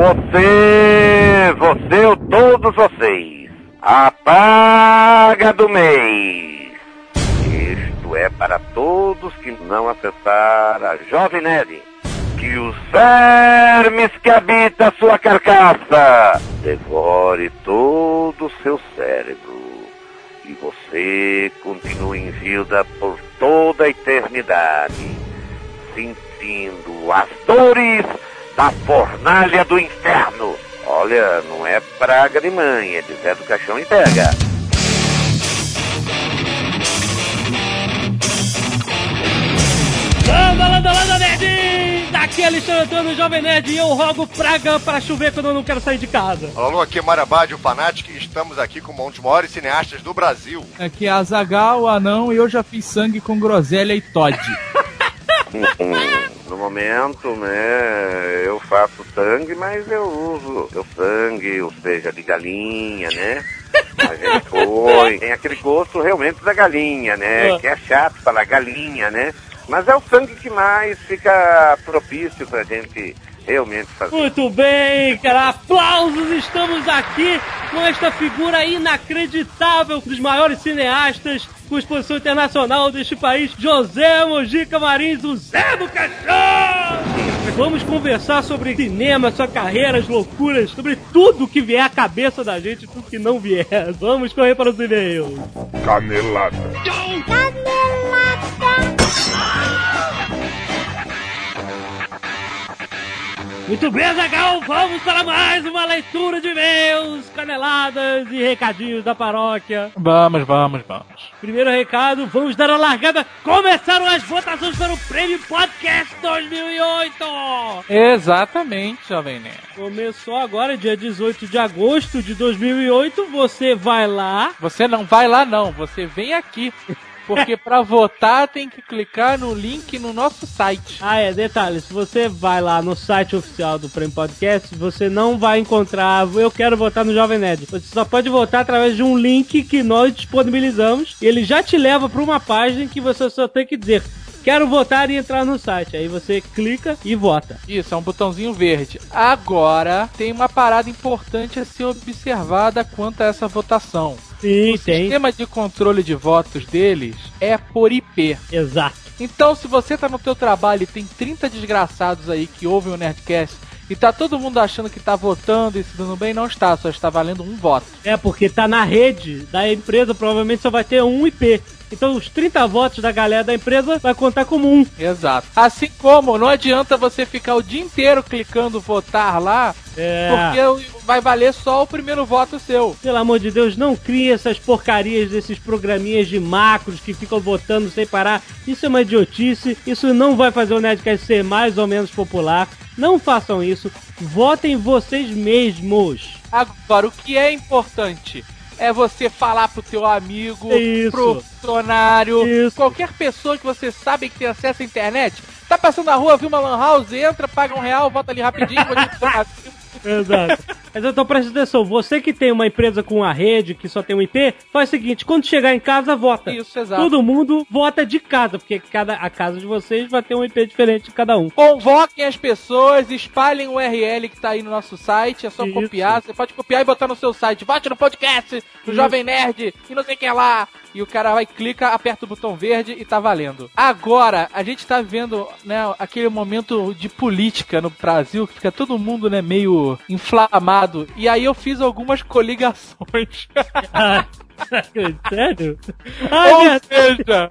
Você, você ou todos vocês, apaga do mês. Isto é para todos que não acessaram a Jovem Nerd. Que os vermes que habitam sua carcaça devore todo o seu cérebro. E você continue em vida por toda a eternidade, sentindo as dores da fornalha do inferno. Olha, não é praga de mãe, é de Zé do Caixão e pega. Landa, landa, landa, nerd! Daqui é Alexandre Antônio, Jovem Nerd, e eu rogo praga para chover quando eu não quero sair de casa. Alô, aqui é Marabá, o Fanatic, e estamos aqui com um dos maiores cineastas do Brasil. Aqui é Azagal, anão, e eu já fiz sangue com groselha e Todd. no momento, né, eu faço sangue, mas eu uso o sangue, ou seja, de galinha, né? A gente foi. Tem aquele gosto realmente da galinha, né? Que é chato falar galinha, né? Mas é o sangue que mais fica propício pra gente realmente fazer. Muito bem, cara. Aplausos! Estamos aqui com esta figura inacreditável dos maiores cineastas com exposição internacional deste país, José Mojica Marins, o Zé do Caixão! Vamos conversar sobre cinema, sua carreira, as loucuras, sobre tudo que vier à cabeça da gente, tudo que não vier. Vamos correr para os e-mails. Canelada. Muito bem, Zagal, vamos para mais uma leitura de e-mails, caneladas e recadinhos da paróquia. Vamos, vamos, vamos. Primeiro recado, vamos dar a largada. Começaram as votações para o Prêmio Podcast 2008. Exatamente, Jovem Nerd. Começou agora, dia 18 de agosto de 2008. Você vai lá. Você não vai lá, não. Você vem aqui. Porque pra votar tem que clicar no link no nosso site. Ah, é, detalhe, se você vai lá no site oficial do Prêmio Podcast, você não vai encontrar eu quero votar no Jovem Nerd. Você só pode votar através de um link que nós disponibilizamos e ele já te leva para uma página que você só tem que dizer quero votar e entrar no site. Aí você clica e vota. Isso, é um botãozinho verde. Agora, tem uma parada importante a ser observada quanto a essa votação. Sim, o tem. sistema de controle de votos deles é por IP. Exato. Então, se você tá no teu trabalho e tem 30 desgraçados aí que ouvem o Nerdcast e tá todo mundo achando que tá votando e se dando bem, não está, só está valendo um voto. É, porque tá na rede da empresa, provavelmente só vai ter um IP. Então os 30 votos da galera da empresa vai contar como um. Exato. Assim como não adianta você ficar o dia inteiro clicando votar lá, É. porque vai valer só o primeiro voto seu. Pelo amor de Deus, não crie essas porcarias desses programinhas de macros que ficam votando sem parar. Isso é uma idiotice. Isso não vai fazer o Nerdcast ser mais ou menos popular. Não façam isso. Votem vocês mesmos. Agora, o que é importante é você falar pro teu amigo, Isso. pro funcionário, Isso. qualquer pessoa que você sabe que tem acesso à internet. Tá passando na rua, viu uma lan house, entra, paga um real, volta ali rapidinho, pode pro seu amigo. Exato. Mas então presta atenção, você que tem uma empresa com a rede, que só tem um IP, faz o seguinte, quando chegar em casa, vota. Isso, exato. Todo mundo vota de casa, porque cada, a casa de vocês vai ter um IP diferente de cada um. Convoquem as pessoas, espalhem o URL que tá aí no nosso site, é só Isso. copiar. Você pode copiar e botar no seu site. Vote no podcast do Jovem Nerd e não sei quem lá. E o cara vai, clica, aperta o botão verde e tá valendo. Agora, a gente tá vendo, né, aquele momento de política no Brasil, que fica todo mundo, né, meio inflamado. E aí eu fiz algumas coligações. Sério? Ai, Ou minha... seja,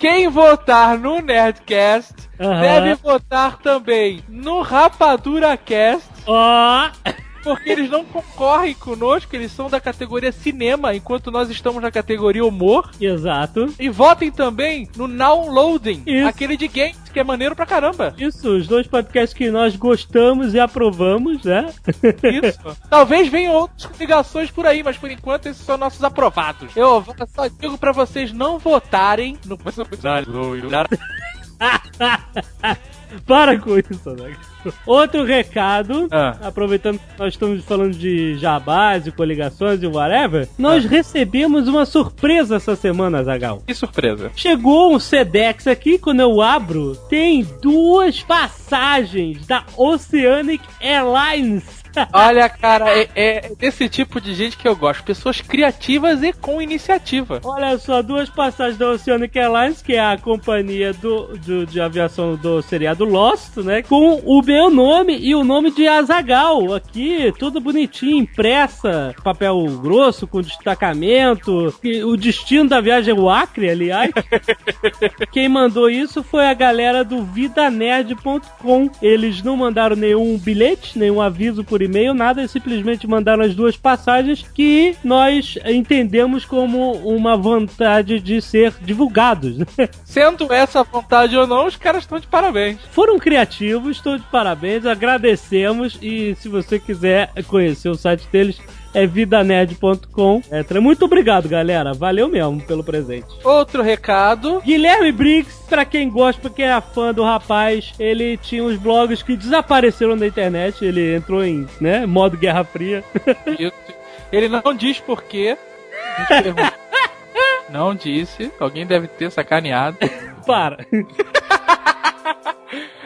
quem votar no Nerdcast deve votar também no Rapadura Cast, Ó, porque eles não concorrem conosco, eles são da categoria cinema, enquanto nós estamos na categoria humor. exato. E votem também no Downloading, Isso. aquele de games, que é maneiro pra caramba. Isso, os dois podcasts que nós gostamos e aprovamos, né? Isso. Talvez venham outras ligações por aí, mas por enquanto esses são nossos aprovados. Eu só digo pra vocês não votarem no. Para com isso, né? Outro recado, Ah. aproveitando que nós estamos falando de jabás e coligações e whatever, nós recebemos uma surpresa essa semana, Zagal. Que surpresa. Chegou um Sedex aqui, quando eu abro, tem duas passagens da Oceanic Airlines. Olha, cara, é, é desse tipo de gente que eu gosto. Pessoas criativas e com iniciativa. Olha só, duas passagens da Oceanic Airlines, que é a companhia do, do- de aviação do seriado Lost, né? Com o meu nome e o nome de Azagal aqui, tudo bonitinho, impressa, papel grosso, com destacamento. O destino da viagem é o Acre, aliás. Quem mandou isso foi a galera do vidanerd.com. Eles não mandaram nenhum bilhete, nenhum aviso por e-mail, nada, simplesmente mandaram as duas passagens que nós entendemos como uma vontade de ser divulgados. né? Sendo essa vontade ou não, os caras estão de parabéns. Foram criativos, estou de parabéns, agradecemos e se você quiser conhecer o site deles é vidanerd.com. É, muito obrigado, galera. Valeu mesmo pelo presente. Outro recado. Guilherme Briggs, pra quem gosta, pra quem é fã do rapaz, ele tinha uns blogs que desapareceram da internet. Ele entrou em, né, modo Guerra Fria. Ele não diz porquê. Não disse. Alguém deve ter sacaneado. Para.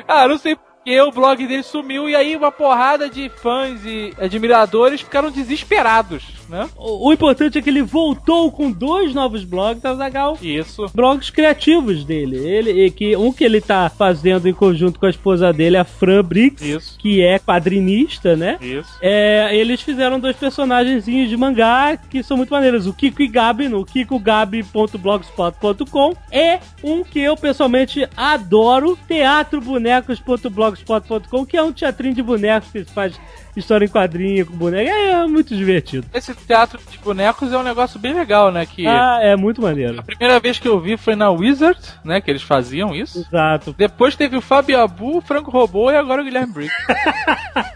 Ah, não sei porque o blog dele sumiu e aí uma porrada de fãs e admiradores ficaram desesperados, né? O, o importante é que ele voltou com dois novos blogs, Azagal. Isso. Blogs criativos dele. Ele, que, um que ele tá fazendo em conjunto com a esposa dele, a Fran Briggs, Isso. que é quadrinista, né? Isso. É, eles fizeram dois personagenzinhos de mangá que são muito maneiros. O Kiko e Gabi, no kikogabi.blogspot.com. É um que eu pessoalmente adoro, teatrobonecos.blogspot.com, que é um teatrinho de bonecos que faz história em quadrinho com boneco. É, é muito divertido. Esse teatro de bonecos é um negócio bem legal, né? Que Ah, é muito a maneiro. primeira vez que eu vi foi na Wizard, né? Que eles faziam isso. Exato. Depois teve o Fábio Abu, o Franco Robô e agora o Guilherme Briggs.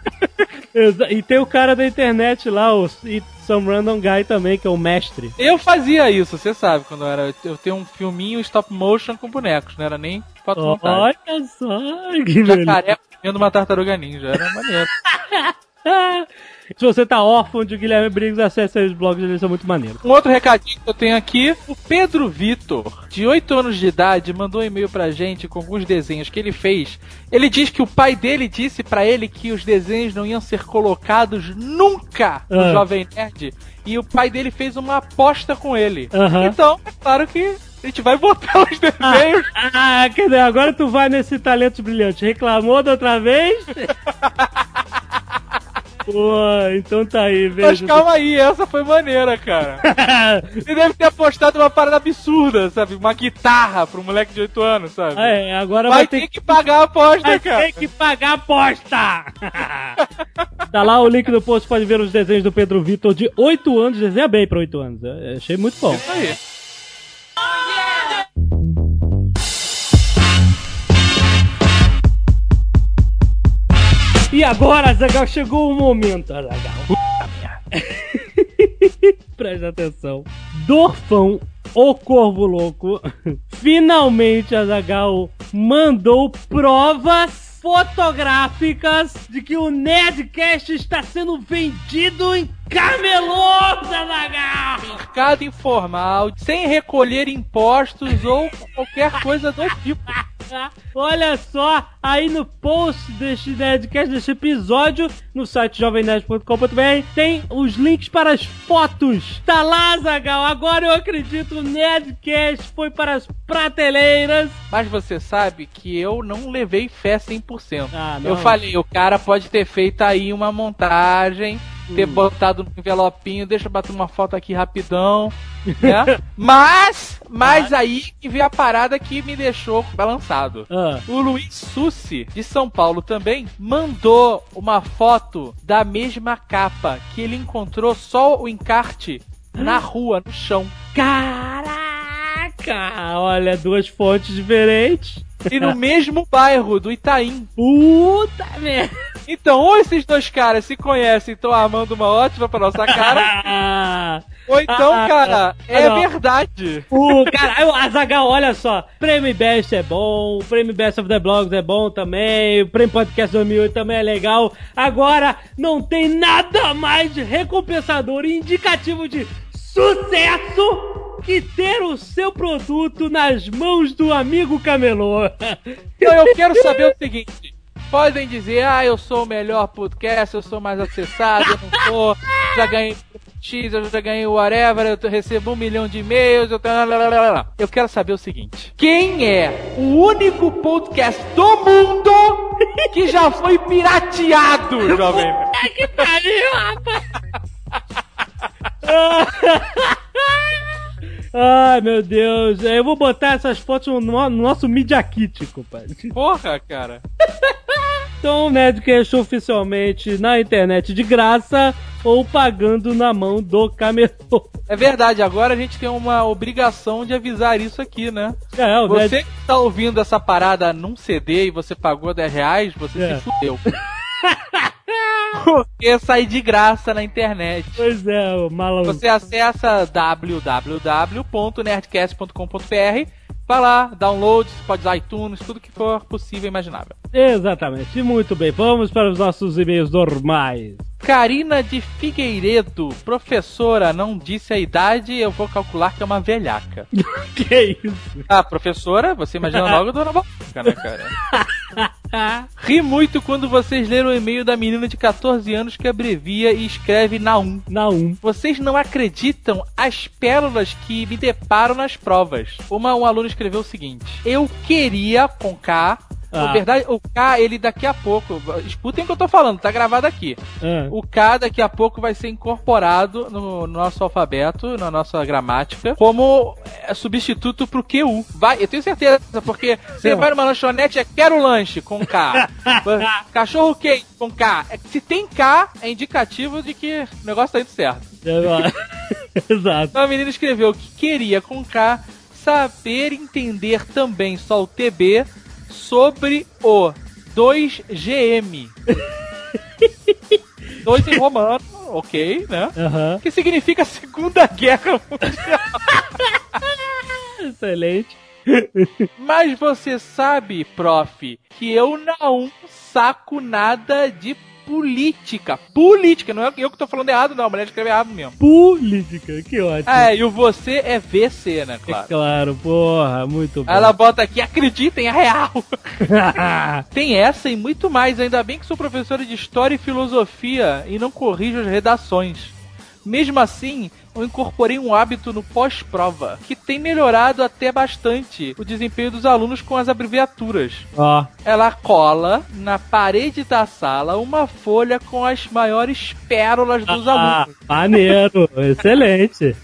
E tem o cara da internet lá, o Some Random Guy também, que é o mestre. Eu fazia isso, você sabe, quando eu era. Eu tenho um filminho stop motion com bonecos, não era nem foto montagem. Olha só, que. Jacaré comendo uma tartaruga ninja, era maneiro. Se você tá órfão de Guilherme Briggs, acesse os blogs dele, são muito maneiros. Um outro recadinho que eu tenho aqui, o Pedro Vitor, de 8 anos de idade, mandou um e-mail pra gente com alguns desenhos que ele fez. Ele diz que o pai dele disse pra ele que os desenhos não iam ser colocados nunca no Ah. Jovem Nerd, e o pai dele fez uma aposta com ele. Aham. Então, é claro que a gente vai botar os desenhos. Ah, quer dizer, agora tu vai nesse Talentos Brilhantes. Reclamou da outra vez? Pô, então tá aí, Mas veja. calma aí, essa foi maneira, cara. Ele deve ter apostado uma parada absurda, sabe? Uma guitarra pro moleque de 8 anos, sabe? é, agora Vai vai, ter ter que pagar a aposta, vai cara. ter que pagar a aposta! tá lá o link do post, pode ver os desenhos do Pedro Vitor de 8 anos. Desenha bem pra 8 anos. Eu achei muito bom. Isso aí. E agora, Zagal, chegou o momento, Zagal. Presta atenção. Dorfão, o Corvo Louco, finalmente, Azagal mandou provas fotográficas de que o Nerdcast está sendo vendido em camelô, Azagal! Mercado informal, sem recolher impostos ou qualquer coisa do tipo. Olha só, aí no post deste Nerdcast, deste episódio, no site jovemnerd.com.br, tem os links para as fotos. Tá lá, Zagal, agora eu acredito, o Nerdcast foi para as prateleiras. Mas você sabe que eu não levei fé 100%. Ah, não. eu falei, o cara pode ter feito aí uma montagem, ter Hum. botado no envelopinho, deixa eu bater uma foto aqui rapidão, né? mas, mas aí que veio a parada que me deixou balançado. Ah, O Luiz Sussi, de São Paulo também, mandou uma foto da mesma capa que ele encontrou só o encarte na rua, no chão. caraca! Olha, duas fontes diferentes. E no mesmo bairro do Itaim. Puta merda! Então, ou esses dois caras se conhecem e estão armando uma ótima pra nossa cara, Ou então, Ah, cara, ah, é não. verdade. O cara, Azagal, olha só. Prêmio Best é bom, o Prêmio Best of the Blogs é bom também, o Prêmio Podcast 2008 também é legal. Agora, não tem nada mais de recompensador e indicativo de sucesso que ter o seu produto nas mãos do amigo camelô. Então eu quero saber o seguinte. Podem dizer, ah, eu sou o melhor podcast, eu sou mais acessado, eu não sou, já ganhei X, eu já ganhei whatever, eu recebo um milhão de e-mails, eu tenho... Eu quero saber o seguinte. Quem é o único podcast do mundo que já foi pirateado, jovem? que pariu, rapaz! Ai, meu Deus. Eu vou botar essas fotos no, no nosso Media Kit, compadre. Porra, cara. Então, o Nerdcast oficialmente na internet de graça ou pagando na mão do camelô. É verdade, agora a gente tem uma obrigação de avisar isso aqui, né? É, o Nerd... Você que tá ouvindo essa parada num CD e você pagou 10 reais, você É. se fudeu. Porque sai de graça na internet. Pois é, o malandro. Você acessa www.nerdcast.com.br Vai lá, download, pode usar iTunes, tudo que for possível e imaginável. Exatamente. Muito bem, vamos para os nossos e-mails normais. Karina de Figueiredo, professora, não disse a idade, eu vou calcular que é uma velhaca. que isso? Ah, professora, você imagina logo Dona Boca, né, cara? Ri muito quando vocês leram o e-mail da menina de 14 anos que abrevia e escreve Naum. Naum. Vocês não acreditam as pérolas que me deparam nas provas. Uma, um aluno escreveu o seguinte: Eu queria com K. Ah. Na verdade, o K, ele daqui a pouco. Escutem o que eu tô falando, tá gravado aqui. Ah. O K daqui a pouco vai ser incorporado no nosso alfabeto, na nossa gramática, como é, substituto pro QU. Vai, eu tenho certeza, porque você vai numa lanchonete, é quero lanche com K. Cachorro quente com K. É, Se tem K, é indicativo de que o negócio tá indo certo. Exato. Então a menina escreveu que queria com K saber entender também só o TB sobre o 2GM. 2 em romano, ok, né? Aham. Que significa Segunda Guerra Mundial. Excelente. Mas você sabe, prof, que eu não saco nada de política. Política, não é eu que tô falando errado, não. A mulher escreve errado mesmo. Política, que ótimo. É, e o você é VC, né, É claro. claro, porra, muito bom. Ela bota aqui, acreditem, é real. Tem essa e muito mais. Ainda bem que sou professora de História e Filosofia e não corrijo as redações. Mesmo assim, eu incorporei um hábito no pós-prova, que tem melhorado até bastante o desempenho dos alunos com as abreviaturas. Ó, Ela cola na parede da sala uma folha com as maiores pérolas dos ah, alunos. maneiro, excelente.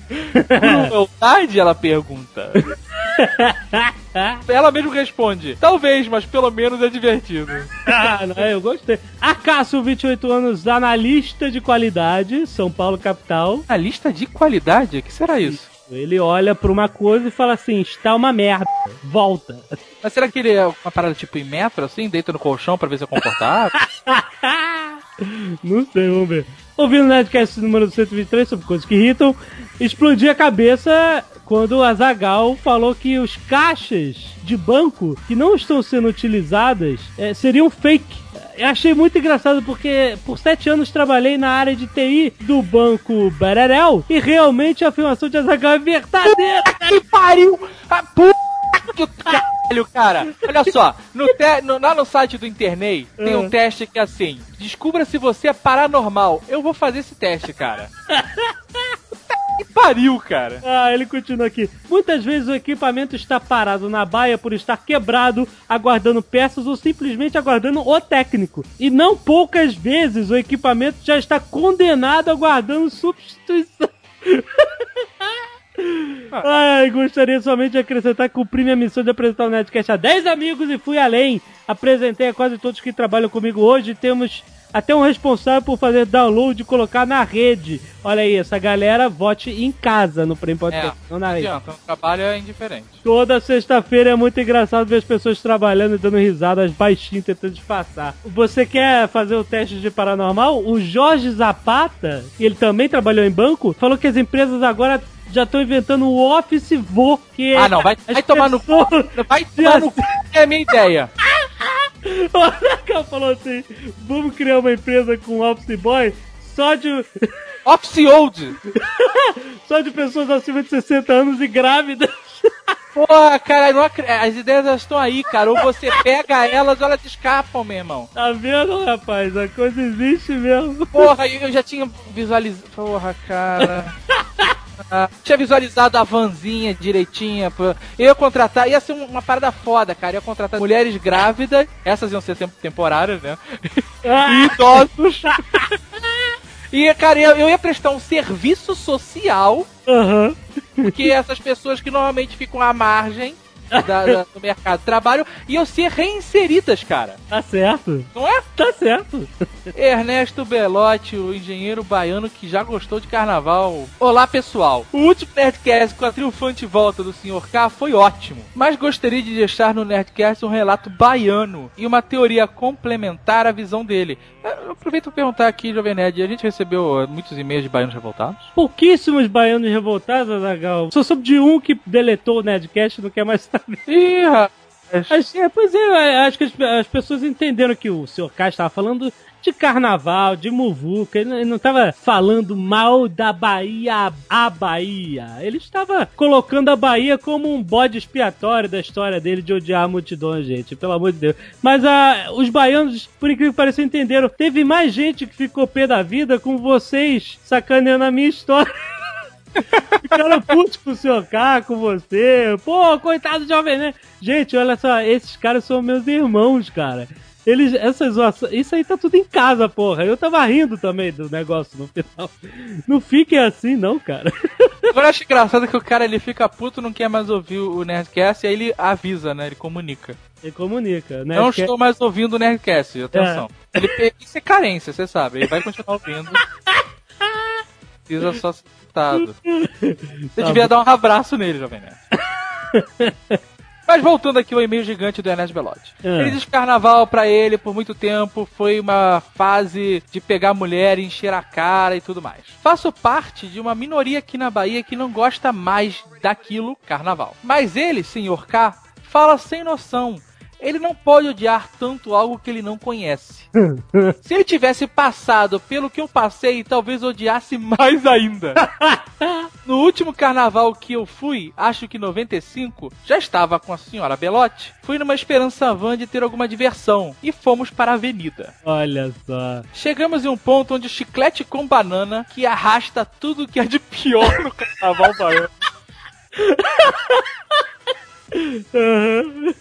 Crueldade? Ela pergunta. Ela mesmo responde: Talvez, mas pelo menos é divertido. Ah, eu gostei. Acácio, 28 anos, analista de qualidade, São Paulo capital. A lista de qualidade? O que será isso? Ele olha pra uma coisa e fala assim: está uma merda, volta. Mas será que ele é uma parada tipo em metro, assim? Deita no colchão pra ver se é confortável? Não sei, vamos ver. Ouvindo o Nerdcast número 123 sobre coisas que irritam, explodi a cabeça quando a Zagal falou que os caixas de banco que não estão sendo utilizadas eh, seriam fake. Eu achei muito engraçado porque por sete anos trabalhei na área de TI do banco Bererel e realmente a afirmação de Azagal é verdadeira. que pariu! Ah, puta que caralho, cara! Olha só, no te- no- lá no site do Internei tem um Hum. teste que é assim: descubra se você é paranormal. Eu vou fazer esse teste, cara. Que pariu, cara! Ah, ele continua aqui. Muitas vezes o equipamento está parado na baia por estar quebrado, aguardando peças ou simplesmente aguardando o técnico. E não poucas vezes o equipamento já está condenado aguardando substituição. Ai, gostaria somente de acrescentar que cumpri minha missão de apresentar o Nerdcast a 10 amigos e fui além. Apresentei a quase todos que trabalham comigo hoje. Temos até um responsável por fazer download e colocar na rede. Olha aí, essa galera vote em casa no Prêmio Podcast, É, não na rede. adianta, o trabalho é indiferente. Toda sexta-feira é muito engraçado ver as pessoas trabalhando e dando risadas baixinho, tentando disfarçar. Você quer fazer o teste de paranormal? O Jorge Zapata, ele também trabalhou em banco, falou que as empresas agora já estão inventando o Office Vo, que Ah, não, vai, vai tomar no cu. Vai tomar no cu, é a minha ideia. Aracão falou assim: vamos criar uma empresa com Office Boy só de, Office Old. só de pessoas acima de 60 anos e grávidas. Porra, cara, não acre- as ideias elas estão aí, cara. Ou você pega elas ou elas escapam, meu irmão. Tá vendo, rapaz? A coisa existe mesmo. Porra, eu já tinha visualizado. Porra, cara. Ah, tinha visualizado a vanzinha direitinha. Eu ia contratar, ia ser um- uma parada foda, cara. Eu ia contratar mulheres grávidas, essas iam ser temp- temporárias, né? E idosos. E, cara, eu, ia prestar um serviço social, Aham. porque essas pessoas que normalmente ficam à margem da- da- do mercado de trabalho iam ser reinseridas, cara. Tá certo. Não é? Tá certo. Ernesto Belotti, o engenheiro baiano que já gostou de carnaval. Olá, pessoal. O último Nerdcast com a triunfante volta do Sr. K foi ótimo, mas gostaria de deixar no Nerdcast um relato baiano e uma teoria complementar à visão dele. Eu aproveito para perguntar aqui, Jovem Nerd, a gente recebeu eh, muitos e-mails de baianos revoltados? Pouquíssimos baianos revoltados, Azaghal. Só soube de um que deletou o Nerdcast e não quer mais saber. Ih, rapaz. É, pois é, acho que as, as pessoas entenderam que o Sr. K estava falando de carnaval, de muvuca, ele não- estava falando mal da Bahia, a Bahia. Ele estava colocando a Bahia como um bode expiatório da história dele de odiar a multidão, gente, pelo amor de Deus. Mas ah, os baianos, por incrível que pareça, entenderam. Teve mais gente que ficou pé da vida com vocês sacaneando a minha história. Ficaram putos com o seu K, com você. Pô, coitado de Jovem Nerd. Gente, olha só, esses caras são meus irmãos, cara. Eles, essas isso aí tá tudo em casa, porra. Eu tava rindo também do negócio no final. Não fiquem assim, não, cara. Agora eu acho engraçado que o cara ele fica puto, não quer mais ouvir o Nerdcast e aí ele avisa, né? Ele comunica. Ele comunica, né? Não estou mais ouvindo o Nerdcast, atenção. Ele, isso é carência, você sabe. Ele vai continuar ouvindo. Precisa só ser citado. Você Tá devia dar um abraço nele, Jovem Nerd. Mas voltando aqui ao e-mail gigante do Ernest Belotti. Ah. Ele diz que carnaval pra ele, por muito tempo, foi uma fase de pegar mulher, encher a cara e tudo mais. Faço parte de uma minoria aqui na Bahia que não gosta mais daquilo carnaval. Mas ele, senhor K, fala sem noção. Ele não pode odiar tanto algo que ele não conhece. Se ele tivesse passado pelo que eu passei, talvez odiasse mais ainda. No último carnaval que eu fui, acho que 95, já estava com a senhora Belotti. Fui numa esperança van de ter alguma diversão e fomos para a avenida. Olha só. Chegamos em um ponto onde o chiclete com banana que arrasta tudo que é de pior no carnaval baiano.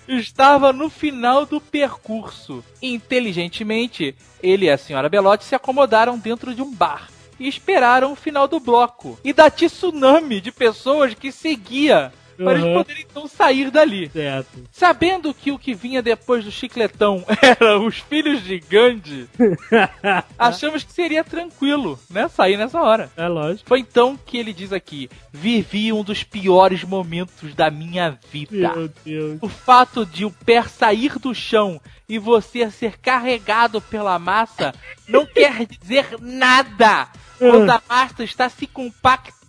Estava no final do percurso. Inteligentemente, ele e a senhora Belotti se acomodaram dentro de um bar e esperaram o final do bloco. E da tsunami de pessoas que seguia para eles poderem então sair dali. Certo. Sabendo que o que vinha depois do chicletão era os filhos de Gandhi, achamos que seria tranquilo, né? Sair nessa hora. É lógico. Foi então que ele diz aqui: vivi um dos piores momentos da minha vida. Meu Deus. O fato de o pé sair do chão e você ser carregado pela massa não quer dizer nada quando a massa está se compactando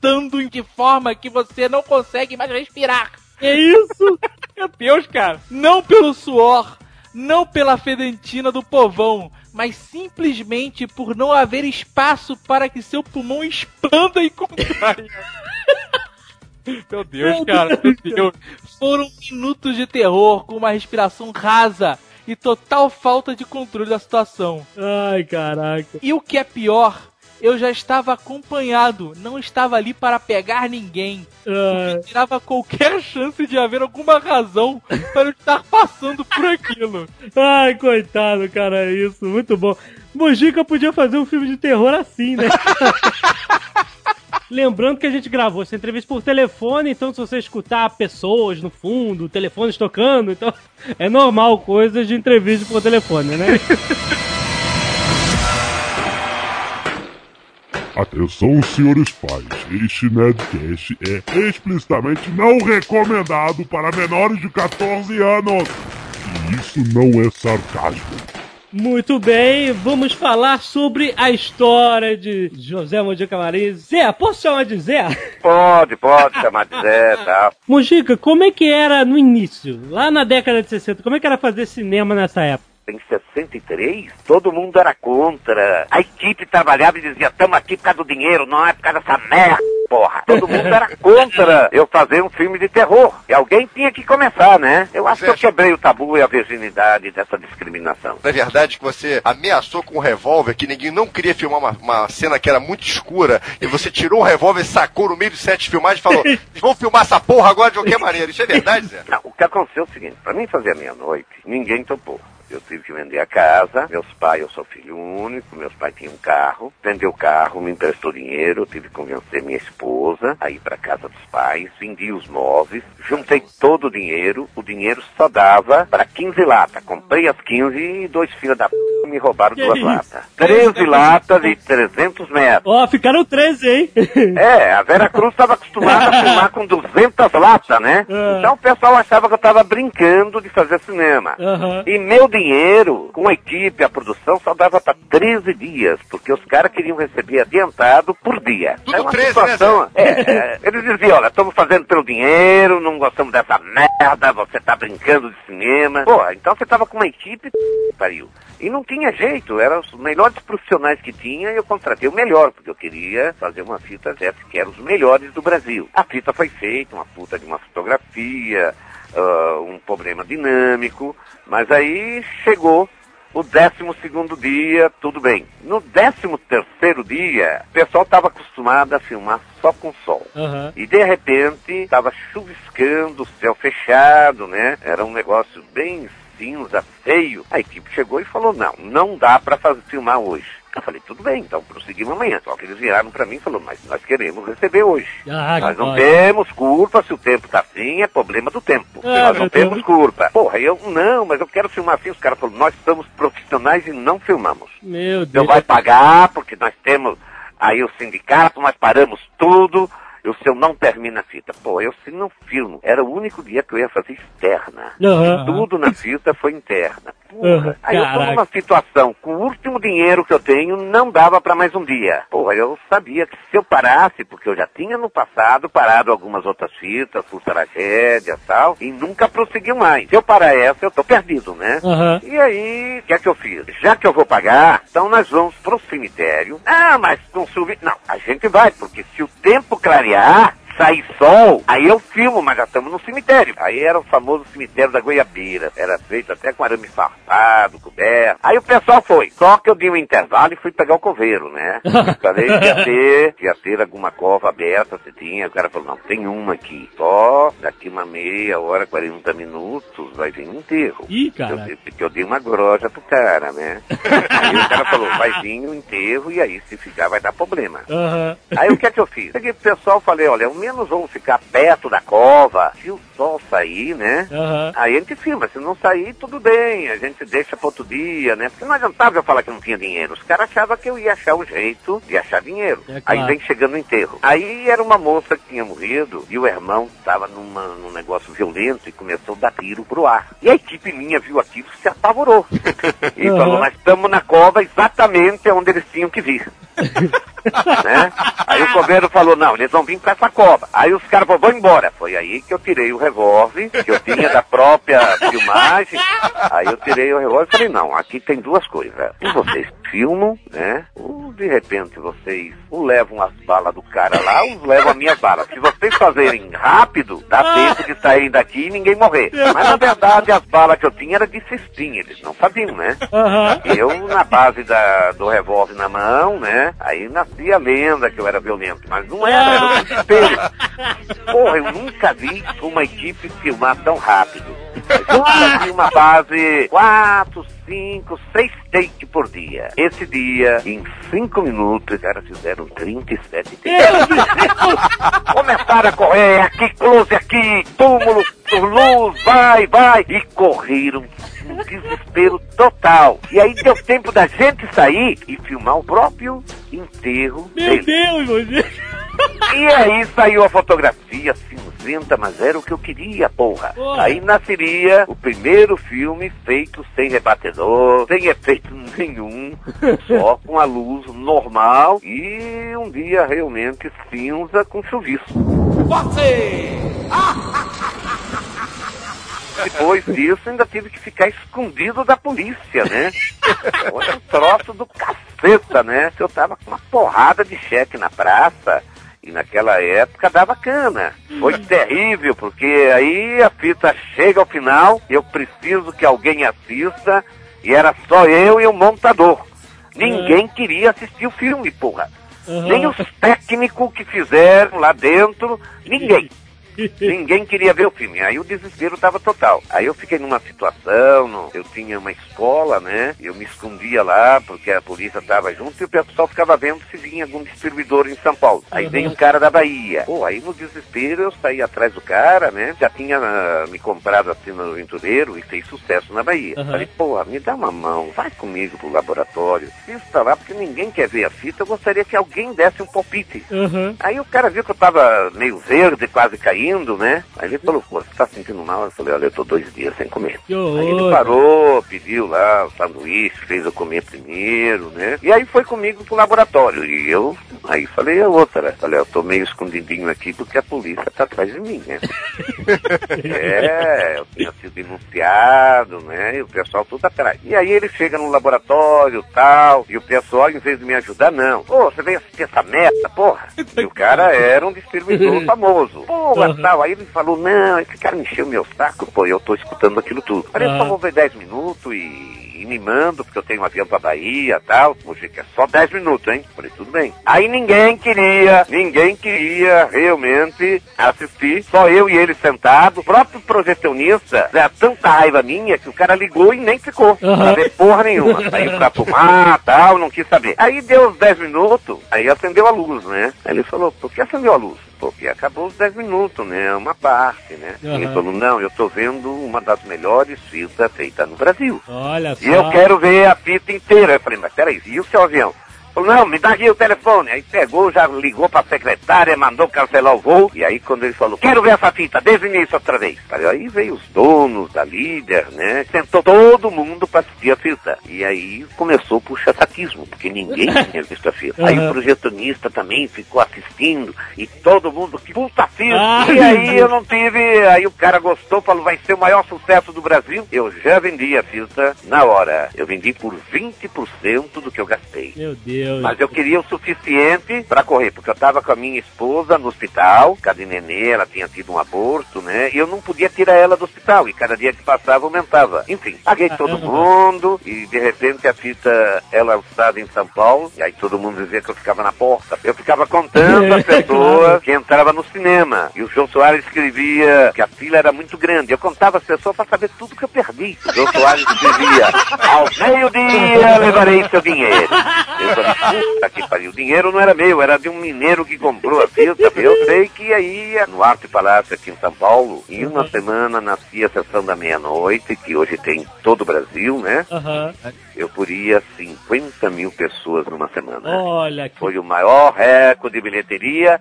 de forma que você não consegue mais respirar. Que isso? Meu Deus, cara. Não pelo suor, não pela fedentina do povão, mas simplesmente por não haver espaço para que seu pulmão expanda e contraia. Meu Deus, cara, meu Deus. Foram minutos de terror com uma respiração rasa e total falta de controle da situação. Ai, caraca. E o que é pior, eu já estava acompanhado, não estava ali para pegar ninguém. Ai, Tirava qualquer chance de haver alguma razão para eu estar passando por aquilo. ai, coitado, cara, é isso. Muito bom. Mojica podia fazer um filme de terror assim, né? Lembrando que a gente gravou essa entrevista por telefone, então se você escutar pessoas no fundo, telefones tocando, então é normal coisas de entrevista por telefone, né? Atenção, senhores pais, este Nerdcast é explicitamente não recomendado para menores de 14 anos. E isso não é sarcasmo. Muito bem, vamos falar sobre a história de José Mojica Marins. Zé, posso chamar de Zé? Pode, pode chamar de Zé, tá? Mojica, como é que era no início, lá na década de 60, como é que era fazer cinema nessa época? Em 63, todo mundo era contra. A equipe trabalhava e dizia, estamos aqui por causa do dinheiro, não é por causa dessa merda, porra. Todo mundo era contra eu fazer um filme de terror. E alguém tinha que começar, né? Eu acho que eu quebrei o tabu e a virginidade dessa discriminação. Na verdade, que você ameaçou com um revólver, que ninguém não queria filmar uma, uma cena que era muito escura, e você tirou o revólver, sacou no meio de sete filmagens e falou: vou filmar essa porra agora de qualquer maneira. Isso é verdade, Zé? Não, o que aconteceu é o seguinte, pra mim fazer a meia-noite, ninguém topou. Eu tive que vender a casa, meus pais, eu sou filho único, meus pais tinham um carro, vendeu o carro, me emprestou dinheiro, eu tive que convencer minha esposa a ir para casa dos pais, vendi os móveis, juntei todo o dinheiro, o dinheiro só dava para 15 latas. Comprei as 15 e dois filhos da p me roubaram Que duas isso? latas. 13 latas e 300 metros. Ó, ficaram 13, hein? É, a Vera Cruz estava acostumada a filmar com 200 latas, né? Ah. Então o pessoal achava que eu estava brincando de fazer cinema. Aham. E meu dinheiro, com a equipe, a produção, só dava para 13 dias, porque os caras queriam receber adiantado por dia. Tudo É uma 13, né, situação, é, é, Eles diziam, olha, estamos fazendo pelo dinheiro, não gostamos dessa merda, você tá brincando de cinema. Porra, então você tava com uma equipe, pariu. E não tinha jeito, eram os melhores profissionais que tinha e eu contratei o melhor, porque eu queria fazer uma fita dessa que eram os melhores do Brasil. A fita foi feita, uma puta de uma fotografia, ah, um problema dinâmico, mas aí chegou o décimo segundo dia, tudo bem. No décimo terceiro dia, o pessoal estava acostumado a filmar só com sol. Aham. E de repente estava chuviscando, céu fechado, né? Era um negócio bem cinza, feio. A equipe chegou e falou: não, não dá para filmar hoje. Eu falei, tudo bem, então prosseguimos amanhã. Só que eles viraram para mim e falaram, mas nós queremos receber hoje. Ah, nós não temos culpa se o tempo tá assim, é problema do tempo. Ah, nós não temos Deus. culpa. Porra, eu não, mas eu quero filmar assim. Os caras falaram, nós somos profissionais e não filmamos. Meu Não Deus. vai pagar, porque nós temos aí o sindicato, nós paramos tudo, o seu não termina a fita. Pô, eu se não filmo, era o único dia que eu ia fazer externa. Aham. Tudo na fita foi interna. Porra. Aí eu tô caraca. numa situação, com o último dinheiro que eu tenho, não dava para mais um dia. Porra, eu sabia que se eu parasse, porque eu já tinha no passado parado algumas outras fitas, por tragédia e tal, e nunca prosseguiu mais. Se eu parar essa, eu tô perdido, né? Aham. E aí, o que é que eu fiz? Já que eu vou pagar, então nós vamos pro cemitério. Ah, mas com subir. Não, a gente vai, porque se o tempo clarear, Yeah? Sair sol, aí eu filmo, mas já estamos no cemitério. Aí era o famoso cemitério da Goiabeira. Era feito até com arame farpado, coberto. Aí o pessoal foi. Só que eu dei um intervalo e fui pegar o coveiro, né? Falei que ia ter, que ia ter alguma cova aberta, se tinha. O cara falou, não, tem uma aqui. Só daqui uma meia hora, 40 minutos, vai vir um enterro. Ih, Eu, cara. porque eu dei uma groja pro cara, né? aí o cara falou, vai vir o enterro e aí se ficar vai dar problema. Aham. Aí o que é que eu fiz? Peguei pro pessoal falei, olha, ao menos vamos ficar perto da cova. Se o sol sair, né? Aham. Aí a gente filma, se não sair, tudo bem, a gente deixa para outro dia, né? Porque não adiantava eu falar que não tinha dinheiro. Os caras achavam que eu ia achar um jeito de achar dinheiro. É claro. Aí vem chegando no enterro. Aí era uma moça que tinha morrido e o irmão estava num negócio violento e começou a dar tiro pro ar. E a equipe minha viu aquilo e se apavorou. E Aham. falou, nós estamos na cova exatamente onde eles tinham que vir. né? Aí o coveiro falou, não, eles vão vir pra essa cova. Aí os caras falaram, vão embora. Foi aí que eu tirei o revólver, que eu tinha da própria filmagem. Aí eu tirei o revólver e falei, não, aqui tem duas coisas. Ou vocês filmam, né? Ou de repente vocês levam as balas do cara lá, ou levam as minhas balas. Se vocês fazerem rápido, dá tempo de sair daqui e ninguém morrer. Mas na verdade as balas que eu tinha eram de cestinha, eles não sabiam, né? Eu, na base da, do revólver na mão, né? Aí nascia a lenda que eu era violento. Mas não era, era um desespero. Porra, eu nunca vi uma equipe filmar tão rápido. Uma base quatro, cinco, seis takes por dia. Esse dia, em cinco minutos, os caras fizeram 37 takes. Começaram a correr, aqui, close aqui, túmulo, luz, vai, vai! E correram um desespero total. E aí deu tempo da gente sair e filmar o próprio enterro Meu dele. Deus, você. E aí saiu a fotografia cinzenta, mas era o que eu queria, porra. Aí nasceria o primeiro filme feito sem rebatedor, sem efeito nenhum, só com a luz normal e um dia realmente cinza com chuvisco. Depois disso, ainda tive que ficar escondido da polícia, né? Olha um troço do caceta, né? Eu tava com uma porrada de cheque na praça. E naquela época dava cana. Foi terrível, porque aí a fita chega ao final, eu preciso que alguém assista, e era só eu e o montador. Ninguém queria assistir o filme, porra. Aham. Nem os técnicos que fizeram lá dentro, ninguém. Ninguém queria ver o filme. Aí o desespero estava total. Aí eu fiquei numa situação, no- eu tinha uma escola, né? Eu me escondia lá porque a polícia estava junto e o pessoal ficava vendo se vinha algum distribuidor em São Paulo. Aí Uhum. veio um cara da Bahia. Pô, aí no desespero eu saí atrás do cara, né? Já tinha ah, me comprado assim no aventureiro e fez sucesso na Bahia. Uhum. Falei, porra, me dá uma mão, vai comigo pro laboratório. Assista lá porque ninguém quer ver a fita. Eu gostaria que alguém desse um palpite. Aham. Aí o cara viu que eu tava meio verde, quase caindo, né? Aí ele falou, pô, você tá sentindo mal? Eu falei, olha, eu tô dois dias sem comer. Aí ele parou, pediu lá o sanduíche, fez eu comer primeiro, né? E aí foi comigo pro laboratório. E eu, aí falei a outra, falei, eu tô meio escondidinho aqui porque a polícia tá atrás de mim, né? é, eu tinha sido denunciado, né? E o pessoal tudo atrás. E aí ele chega no laboratório tal, e o pessoal, em vez de me ajudar, não. Pô, você veio assistir essa merda, porra? E o cara era um distribuidor famoso. Porra, Uhum. tal. Aí ele falou, não, esse cara encheu meu saco, pô, e eu tô escutando aquilo tudo. Falei, Uhum. só vou ver 10 minutos e, e me mando, porque eu tenho um avião pra Bahia tal. Poxa, que é só 10 minutos, hein? Falei, tudo bem. Aí ninguém queria, ninguém queria realmente assistir, só eu e ele sentado. O próprio projecionista, dá tanta raiva minha que o cara ligou e nem ficou. Uhum. Pra ver porra nenhuma. Saiu pra fumar tal, não quis saber. Aí deu os 10 minutos, aí acendeu a luz, né? Aí ele falou, por que acendeu a luz? Porque acabou os 10 minutos, né? Uma parte, né? Uhum. Ele falou, não, eu tô vendo uma das melhores fitas feitas no Brasil. Olha só. E eu quero ver a fita inteira. Eu falei, mas peraí, e o seu avião? Falou, não, me dá aqui o telefone. Aí pegou, já ligou pra secretária, mandou cancelar o voo. E aí quando ele falou, quero ver essa fita, desde o início outra vez. Aí veio os donos da líder, né? Sentou todo mundo pra assistir a fita. E aí começou o puxa-saquismo, porque ninguém tinha visto a fita. Aí Uhum. o projetonista também ficou assistindo. E todo mundo, que puta fita. Ah, e aí eu não tive. Aí o cara gostou, falou, vai ser o maior sucesso do Brasil. Eu já vendi a fita na hora. Eu vendi por 20% do que eu gastei. Meu Deus. Mas eu queria o suficiente para correr, porque eu estava com a minha esposa no hospital, cadê nenê, ela tinha tido um aborto, né? E eu não podia tirar ela do hospital, e cada dia que passava aumentava. Enfim, paguei todo mundo, e de repente a fita é lançada em São Paulo, e aí todo mundo dizia que eu ficava na porta. Eu ficava contando as pessoas que entravam no cinema. E o João Soares escrevia que a fila era muito grande. Eu contava as pessoas para saber tudo que eu perdi. O João Soares escrevia, ao meio-dia levarei seu dinheiro. Eu puta que pariu. O dinheiro não era meu, era de um mineiro que comprou a fita. Eu sei que aí, no Arte Palácio aqui em São Paulo, em uma semana nascia a sessão da meia-noite, que hoje tem em todo o Brasil, né? Aham. Eu poria 50 mil pessoas numa semana. Olha que. Foi o maior recorde de bilheteria,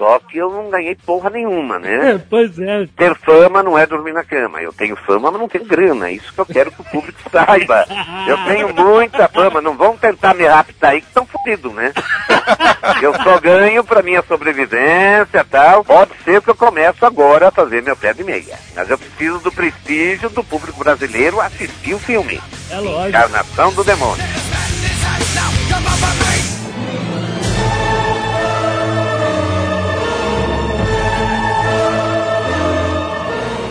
só que eu não ganhei porra nenhuma, né? Pois é. Ter fama não é dormir na cama. Eu tenho fama, mas não tenho grana. É isso que eu quero que o público saiba. Eu tenho muita fama. Não vão tentar me raptar aí que estão fodidos, né? Eu só ganho pra minha sobrevivência e tal. Pode ser que eu começo agora a fazer meu pé de meia. Mas eu preciso do prestígio do público brasileiro assistir o filme. É lógico. Encarnação do Demônio.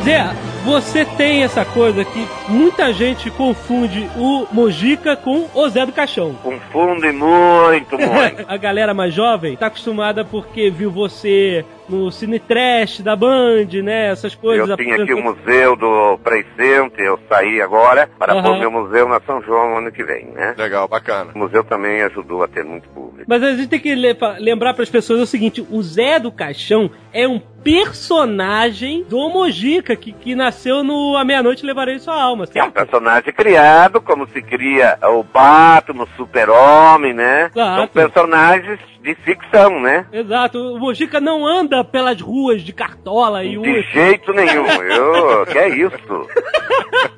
Zé, você tem essa coisa que muita gente confunde o Mojica com o Zé do Caixão. Confunde muito, muito. A galera mais jovem tá acostumada porque viu você no Cine Trash da Band, né? Essas coisas. Eu tinha aqui o museu do Presente, eu saí agora para Aham. pôr meu museu na São João ano que vem, né? Legal, bacana. O museu também ajudou a ter muito público. Mas a gente tem que le- lembrar para as pessoas o seguinte: o Zé do Caixão é um personagem do Mojica que, que nasceu no A Meia-Noite Levarei Sua Alma, É um certo? personagem criado, como se cria o Batman, o Super-Homem, né? Claro. São personagens de ficção, né? Exato. O Mojica não anda pelas ruas de Cartola e. De jeito nenhum. Eu, que é isso?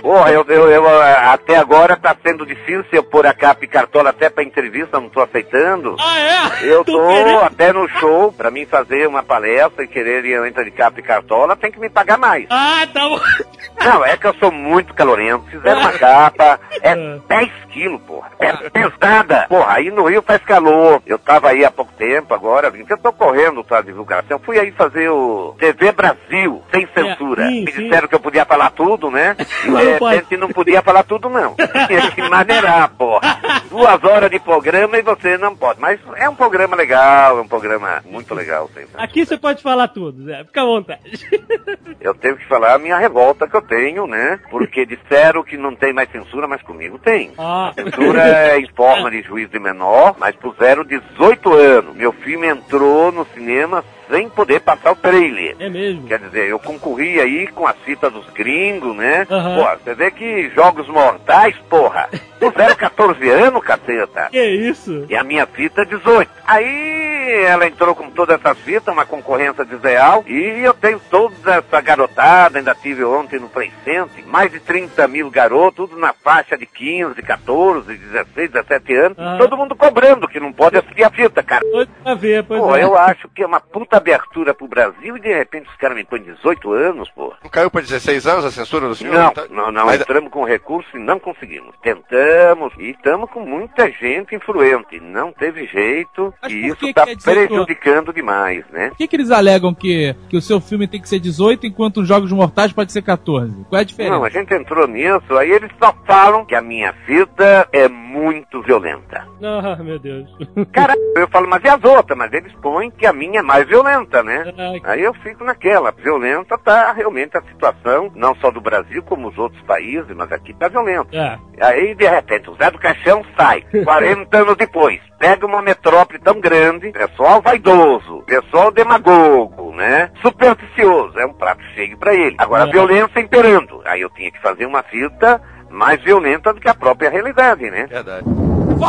Porra, eu, eu, eu, ah, até agora tá sendo difícil eu pôr a capa e cartola até pra entrevista, não tô aceitando. Ah, é? Eu Tô tô querendo- até no show, pra mim fazer uma palestra e querer ir entrar de capa e cartola, tem que me pagar mais. Ah, tá bom. Não, é que eu sou muito calorento. Fizeram uma capa, é 10 quilos, porra. É pesada. Porra, aí no Rio faz calor. Eu tava aí há pouco tempo, agora. Eu tô correndo pra divulgação. Fui aí fazer o TV Brasil, sem censura. sim, Me sim. disseram que eu podia falar tudo, né? E Mas de não pode. repente não podia falar tudo, não. Tinha que maneirar, porra. Duas horas de programa e você não pode. Mas é um programa legal, é um programa muito legal, sim. Aqui você pode falar tudo, Zé. Fica à vontade. Eu tenho que falar a minha revolta que eu tenho, né? Porque disseram que não tem mais censura, mas comigo tem. Ah. Censura é em forma de juízo de menor, mas puseram 18 anos. Meu filme entrou no cinema sem poder passar o trailer. É mesmo. Quer dizer, eu concorri aí com a fita dos gringos, né? Aham. Pô, você vê que Jogos Mortais, porra, puseram 14 anos, caceta. Que isso? E a minha fita 18. Aí ela entrou com toda essa fita, uma concorrência desleal, e eu tenho toda essa garotada, ainda tive ontem no Play Center, mais de 30 mil garotos, tudo na faixa de 15, 14, 16, 17 anos, Ah. todo mundo cobrando que não pode assistir a fita, cara. Pois pra ver, pois Pô, é. eu acho que é uma puta abertura pro Brasil e de repente os caras me põem 18 anos, pô. Não caiu pra 16 anos a censura do senhor? Não, Tá- não, não Mas- entramos com recurso e não conseguimos. Tentamos e estamos com muita gente influente. Não teve jeito Mas e isso que está que é 18 prejudicando demais, né? Por que, que eles alegam que, que o seu filme tem que ser 18 enquanto os Jogos Mortais pode ser 14? Qual é a diferença? Não, a gente entrou nisso, aí eles só falam que a minha fita é muito violenta. Ah, meu Deus. Caralho, eu falo, mas e as outras? Mas eles põem que a minha é mais violenta, né? Ai, Aí eu fico naquela. Violenta tá realmente a situação, não só do Brasil, como os outros países, mas aqui tá violento. É. Aí, de repente, o Zé do Caixão sai, 40 anos depois, pega uma metrópole tão grande, pessoal vaidoso, pessoal demagogo, né? Supersticioso, é um prato cheio pra ele. Agora, É. violência imperando. Aí eu tinha que fazer uma fita mais violenta do que a própria realidade, né? Verdade.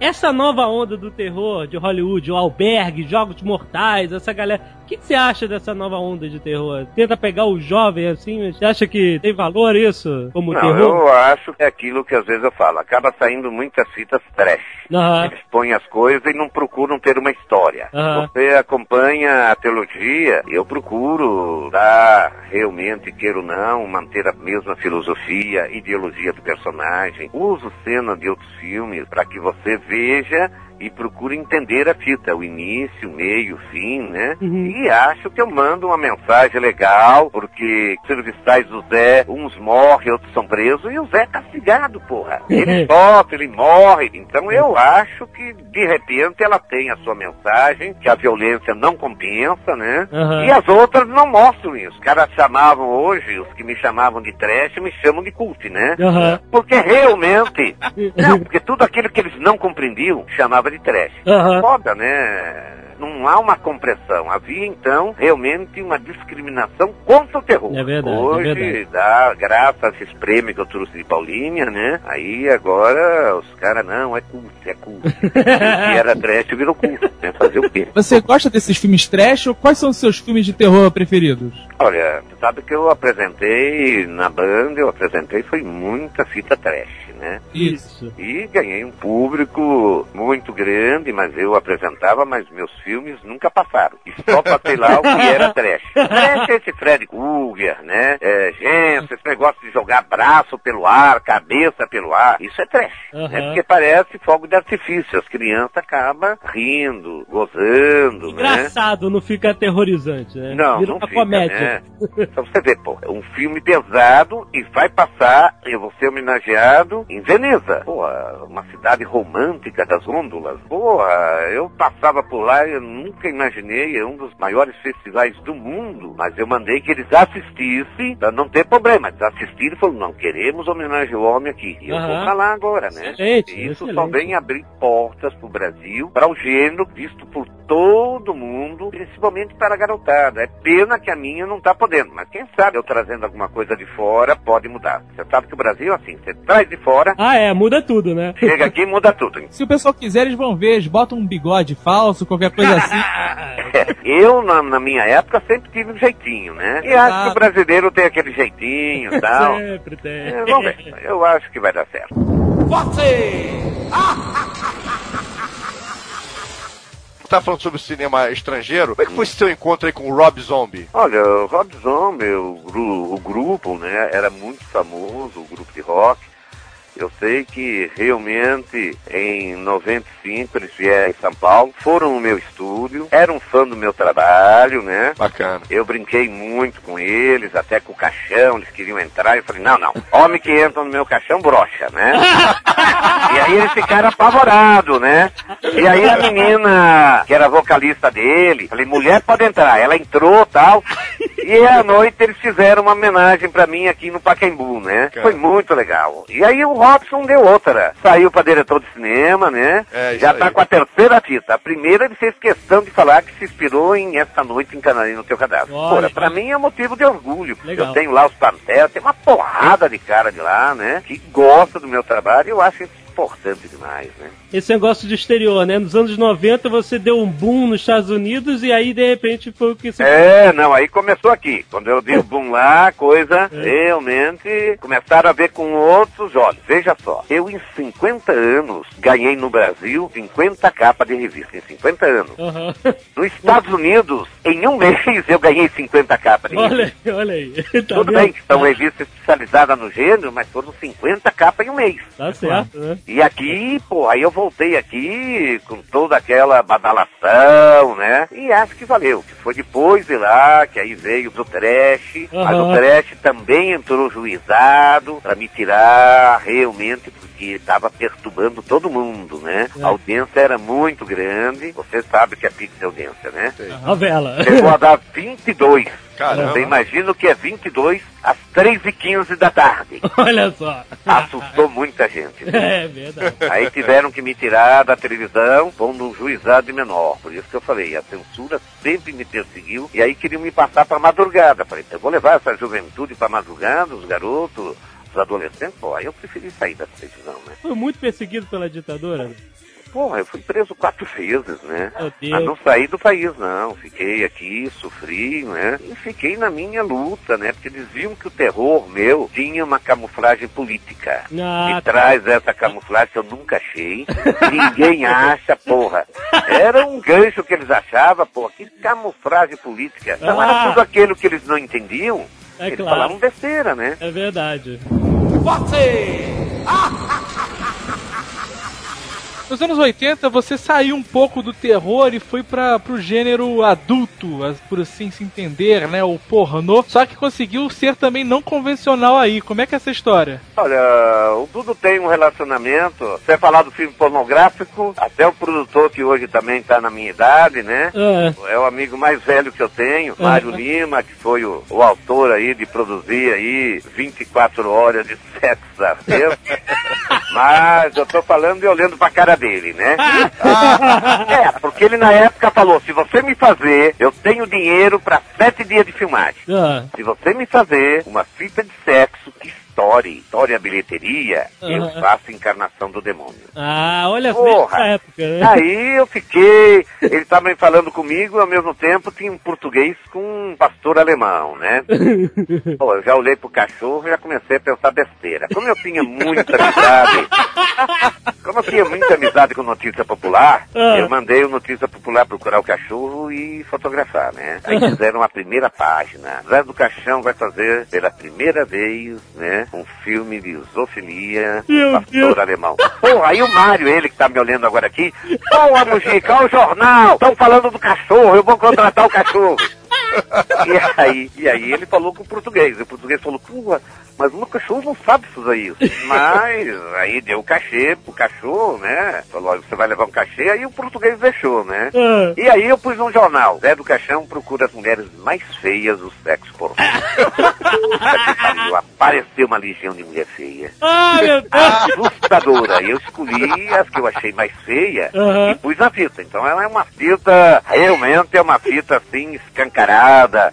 Essa nova onda do terror de Hollywood, o albergue, jogos mortais, essa galera. O que, você acha dessa nova onda de terror? Tenta pegar o jovem assim, você acha que tem valor isso como Não, terror? eu acho que é aquilo que às vezes eu falo. Acaba saindo muitas fitas trash. Aham. Eles põem as coisas e não procuram ter uma história. Aham. Você acompanha a teologia, eu procuro dar realmente, queira ou não, manter a mesma filosofia, ideologia do personagem. Uso cena de outros filmes para que você veja e procure entender a fita, o início, o meio, o fim, né? Uhum. E acho que eu mando uma mensagem legal, porque serviçais do Zé, uns morrem, outros são presos, e o Zé é castigado, porra. Ele sofre, ele morre. Então eu acho que, de repente, ela tem a sua mensagem, que a violência não compensa, né? Aham. E as outras não mostram isso. Os caras chamavam hoje, os que me chamavam de trash, me chamam de cult, né? Aham. Porque realmente, não, porque tudo aquilo que eles não compreendiam chamava de trash. Aham. Foda, né? Não há uma compressão. Havia, então, realmente uma discriminação contra o terror. É verdade, é Hoje, verdade. dá, graças a esses prêmios que eu trouxe de Paulinha, né? Aí agora os caras, não, é culto, é culto. e era trash virou culto, né? Fazer o quê? Você gosta desses filmes trash ou quais são os seus filmes de terror preferidos? Olha, você sabe que eu apresentei na banda, eu apresentei foi muita fita trash, né? Isso. E ganhei um público muito grande, mas eu apresentava, mas meus filmes nunca passaram. E só passei lá o que era trash. Trash é esse Fred Krueger, né? É, gente, esse negócio de jogar braço pelo ar, cabeça pelo ar, isso é trash. Aham. Né? Porque parece fogo de artifício. As crianças acabam rindo, gozando, né? Engraçado, não fica aterrorizante, né? Não, Vira não fica, comédia. né? Pra você ver, pô, é um filme pesado e vai passar, eu vou ser homenageado em Veneza. Porra, uma cidade romântica das gôndolas. Porra, eu passava por lá e eu nunca imaginei, é um dos maiores festivais do mundo, mas eu mandei que eles assistissem, pra não ter problema. Eles assistiram e falaram, não, queremos homenagear o homem aqui. E eu vou lá agora, né? Excelente, Isso só excelente. vem abrir portas pro Brasil, para o gênero visto por todo mundo, principalmente para a garotada. É pena que a minha não tá podendo, mas quem sabe eu trazendo alguma coisa de fora pode mudar. Você sabe que o Brasil é assim, você traz de fora, Ah, é, muda tudo, né? chega aqui e muda tudo. Se o pessoal quiser, eles vão ver, eles botam um bigode falso, qualquer coisa assim. É, eu, na, na minha época, sempre tive um jeitinho, né? E acho que o brasileiro tem aquele jeitinho e tal. Sempre tem. É, vamos ver. Eu acho que vai dar certo. Tá falando sobre o cinema estrangeiro. Como é que foi esse seu encontro aí com o Rob Zombie? Olha, o Rob Zombie, o, o grupo, né, era muito famoso, o grupo de rock. Eu sei que realmente em 95 eles vieram em São Paulo, foram no meu estúdio, eram fã do meu trabalho, né? Bacana. Eu brinquei muito com eles, até com o caixão, eles queriam entrar, eu falei, não, não, homem que entra no meu caixão brocha, né? e aí eles ficaram apavorados, né? E aí a menina, que era vocalista dele, falei, mulher pode entrar, ela entrou tal, e à noite eles fizeram uma homenagem pra mim aqui no Pacaembu, né? Cara. Foi muito legal. E aí o Robson deu outra, saiu pra diretor de cinema, né? É, Já aí. tá com a terceira fita. A primeira ele fez questão de falar que se inspirou em Esta Noite em Canarim no Teu Cadastro. Olha, pra mim é motivo de orgulho. Legal. Eu tenho lá os Pantera, tem uma porrada de cara de lá, né? Que gosta do meu trabalho e eu acho isso importante demais, né? Esse negócio de exterior, né? Nos anos 90 você deu um boom nos Estados Unidos e aí de repente foi o que se. É, não, aí começou aqui. Quando eu dei o boom lá, a coisa realmente começaram a ver com outros olhos. Veja só, eu em 50 anos ganhei no Brasil 50 capas de revista, em 50 anos. Aham. Nos Estados Unidos, em um mês, eu ganhei 50 capas de revista. Olha, olha aí. Tá Tudo bem que são revistas especializadas no gênero, mas foram 50 capas em um mês. Tá certo, né? E aqui, pô, aí eu voltei aqui com toda aquela badalação, né? E acho que valeu. Que foi depois de lá, que aí veio do trash. Mas Aham. o trash também entrou juizado pra me tirar realmente, porque estava perturbando todo mundo, né? É. A audiência era muito grande. Você sabe que é audiência, né? Novela. Chegou a dar 22. Caramba. Você imagina o que é 22 às 3h15 da tarde. Olha só. Assustou muita gente. né? É verdade. Aí tiveram que me tirar da televisão, pondo um juizado menor. Por isso que eu falei, a censura sempre me perseguiu. E aí queriam me passar para madrugada. Falei, eu vou levar essa juventude para madrugada, os garotos, os adolescentes. Pô, aí eu preferi sair da televisão, né? Foi muito perseguido pela ditadura. Porra, eu fui preso quatro vezes, né? Mas não saí do país, não. Fiquei aqui, sofri, né? E fiquei na minha luta, né? Porque eles viam que o terror meu tinha uma camuflagem política. Ah, E traz essa camuflagem que eu nunca achei. Ninguém acha, porra. Era um gancho que eles achavam, porra. Que camuflagem política. Não Ah. era tudo aquilo que eles não entendiam. É eles claro. falavam besteira, né? É verdade. Nos anos 80, você saiu um pouco do terror e foi para pro gênero adulto, por assim se entender, né? O pornô. Só que conseguiu ser também não convencional aí. Como é que é essa história? Olha, o Dudu tem um relacionamento. Você falar do filme pornográfico, até o produtor que hoje também está na minha idade, né? Ah, É o amigo mais velho que eu tenho, Mário Lima, que foi o, o autor aí de produzir aí 24 horas de sexo a. Mas eu tô falando e olhando pra cara dele, né? é, porque ele na época falou, se você me fazer, eu tenho dinheiro pra sete dias de filmagem. ah, Se você me fazer uma fita de sexo estoure, estoure a bilheteria, eu Aham. faço encarnação do demônio. ah, olha só Porra. época, né? Aí eu fiquei, ele estava falando comigo, ao mesmo tempo tinha um português com um pastor alemão, né? Pô, eu já olhei pro cachorro e já comecei a pensar besteira. Como eu tinha muita amizade, como eu tinha muita amizade com Notícia Popular, Ah. eu mandei o Notícia Popular procurar o cachorro e fotografar, né? Aí fizeram a primeira página. Zé do Caixão vai fazer pela primeira vez, né? Um filme de zoofilia, Meu pastor Deus. alemão. Porra, aí o Mário, ele que tá me olhando agora aqui, porra, Mujica, olha o jornal, estão falando do cachorro, eu vou contratar o cachorro. E aí, e aí ele falou com o português. E o português falou, pô, mas o cachorro não sabe fazer isso. Mas aí deu o cachê pro cachorro, né? Falou, "Olha, você vai levar um cachê, aí o português deixou, né? Ah. E aí eu pus num jornal, Zé do Caixão procura as mulheres mais feias do sexo pariu, Apareceu uma legião de mulher feia. Ah, meu Deus! Assustadora. Eu escolhi as que eu achei mais feia Aham. e pus na fita. Então ela é uma fita, realmente é uma fita assim, escancarada.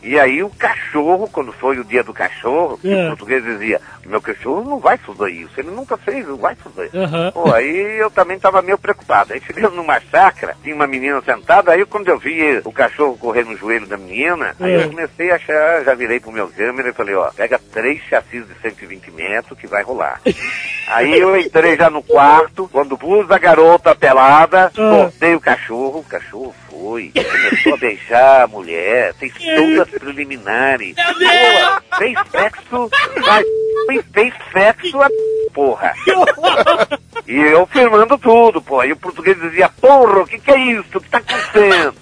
E aí o cachorro, quando foi o dia do cachorro, É. o português dizia, meu cachorro não vai fazer isso, ele nunca fez, não vai fazer. Aham. Pô, aí eu também tava meio preocupado. Aí chegando numa chácara, tinha uma menina sentada, aí quando eu vi o cachorro correr no joelho da menina, aí É. eu comecei a achar, já virei pro meu câmera e falei, ó, pega três chassis de 120 metros que vai rolar. aí eu entrei já no quarto, quando pus a garota pelada, Ah. cortei o cachorro, o cachorro foi, começou a beijar a mulher, fez todas as preliminares. Pô, fez sexo, vai, fez sexo a porra. E eu filmando tudo, pô. Aí o português dizia, porra, o que, que é isso? O que tá acontecendo?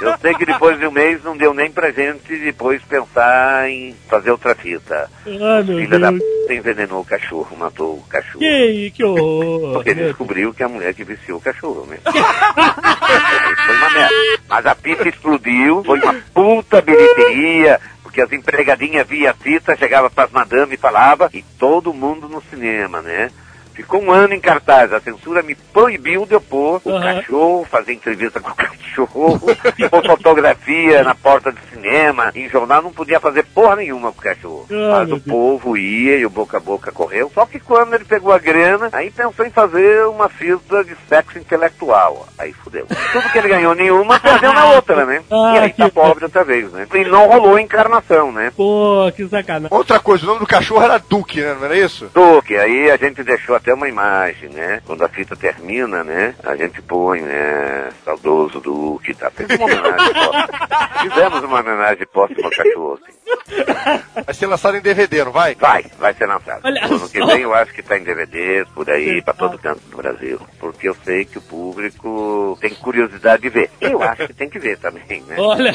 eu sei que depois de um mês não deu nem pra gente depois pensar em fazer outra fita. Ah, Filha da p envenenou o cachorro, matou o cachorro. Que, que horror. Porque ele descobriu que a mulher que viciou o cachorro, né? foi uma merda. Mas a fita explodiu, foi uma puta bilheteria, porque as empregadinhas via a fita, chegava pras madame e falava, e todo mundo no cinema, né? Ficou um ano em cartaz, a censura me proibiu de eu pôr o Aham. cachorro, fazer entrevista com o cachorro, pôr fotografia na porta do cinema, em jornal não podia fazer porra nenhuma com o cachorro. Ah, Mas o Deus. povo ia e o boca a boca correu. Só que quando ele pegou a grana, aí pensou em fazer uma fita de sexo intelectual. Aí fudeu. Tudo que ele ganhou nenhuma, perdeu na outra, né? Ah, e aí tá pobre outra vez, né? E não rolou a encarnação, né? Pô, que sacanagem. Outra coisa, o nome do cachorro era Duque, né? Não era isso? Duque, aí a gente deixou até uma imagem, né? Quando a fita termina, né? A gente põe, né? Saudoso Duque, tá? Fez uma homenagem póstuma. Fizemos uma homenagem póstuma ao cachorro, assim. Vai ser lançado em DVD, não vai? Vai, vai ser lançado. Olha ano que vem eu acho que tá em DVDs, por aí, pra todo canto do Brasil. Porque eu sei que o público tem curiosidade de ver. Eu acho que tem que ver também, né? Olha.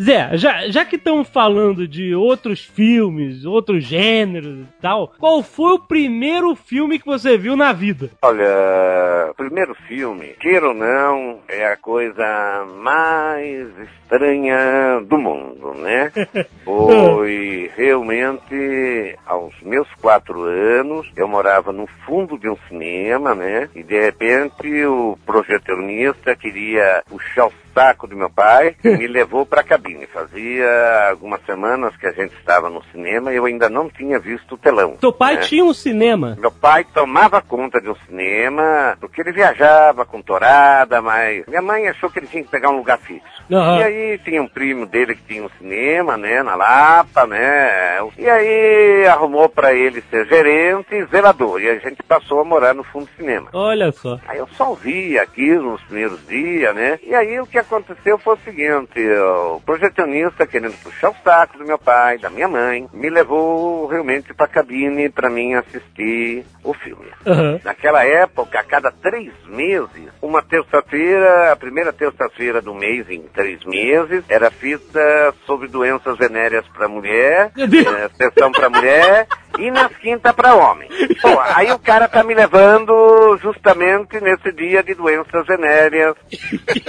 Zé, já, já que estamos falando de outros filmes, outros gêneros e tal, qual foi o primeiro filme que você viu na vida? Olha, o primeiro filme, queira ou não, é a coisa mais estranha do mundo, né? Foi realmente aos meus quatro anos, eu morava no fundo de um cinema, né? E de repente o projecionista queria puxar o saco do meu pai e me levou para a cabine. Fazia algumas semanas que a gente estava no cinema e eu ainda não tinha visto o telão. Seu pai né? tinha um cinema. Meu pai tomava conta de um cinema, porque ele viajava com torada, mas minha mãe achou que ele tinha que pegar um lugar fixo. Aham. E aí tinha um primo dele que tinha um cinema, né, na Lapa, né, e aí arrumou pra ele ser gerente e zelador, e a gente passou a morar no fundo do cinema. Olha só. Aí eu só vi aquilo nos primeiros dias, né? E aí o que aconteceu foi o seguinte, o projecionista querendo puxar o saco do meu pai, da minha mãe, me levou realmente pra cabine pra mim assistir o filme. Aham. Naquela época, a cada três meses, uma terça-feira, a primeira terça-feira do mês em três meses, era fita sobre doenças venéreas para mulher, eh, sessão para mulher e nas quintas para homem. Pô, aí o cara tá me levando justamente nesse dia de doenças venéreas.